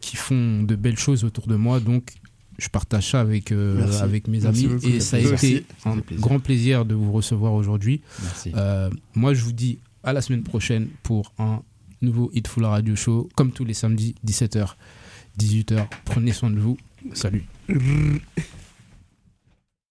qui font de belles choses autour de moi. Donc, je partage ça avec, euh, avec mes Merci amis. beaucoup. et ça a Merci. été un plaisir. grand plaisir de vous recevoir aujourd'hui. Merci. Euh, moi, je vous dis à la semaine prochaine pour un nouveau Hitful Radio Show, comme tous les samedis, 17h, 18h. Prenez soin de vous. Salut. [laughs]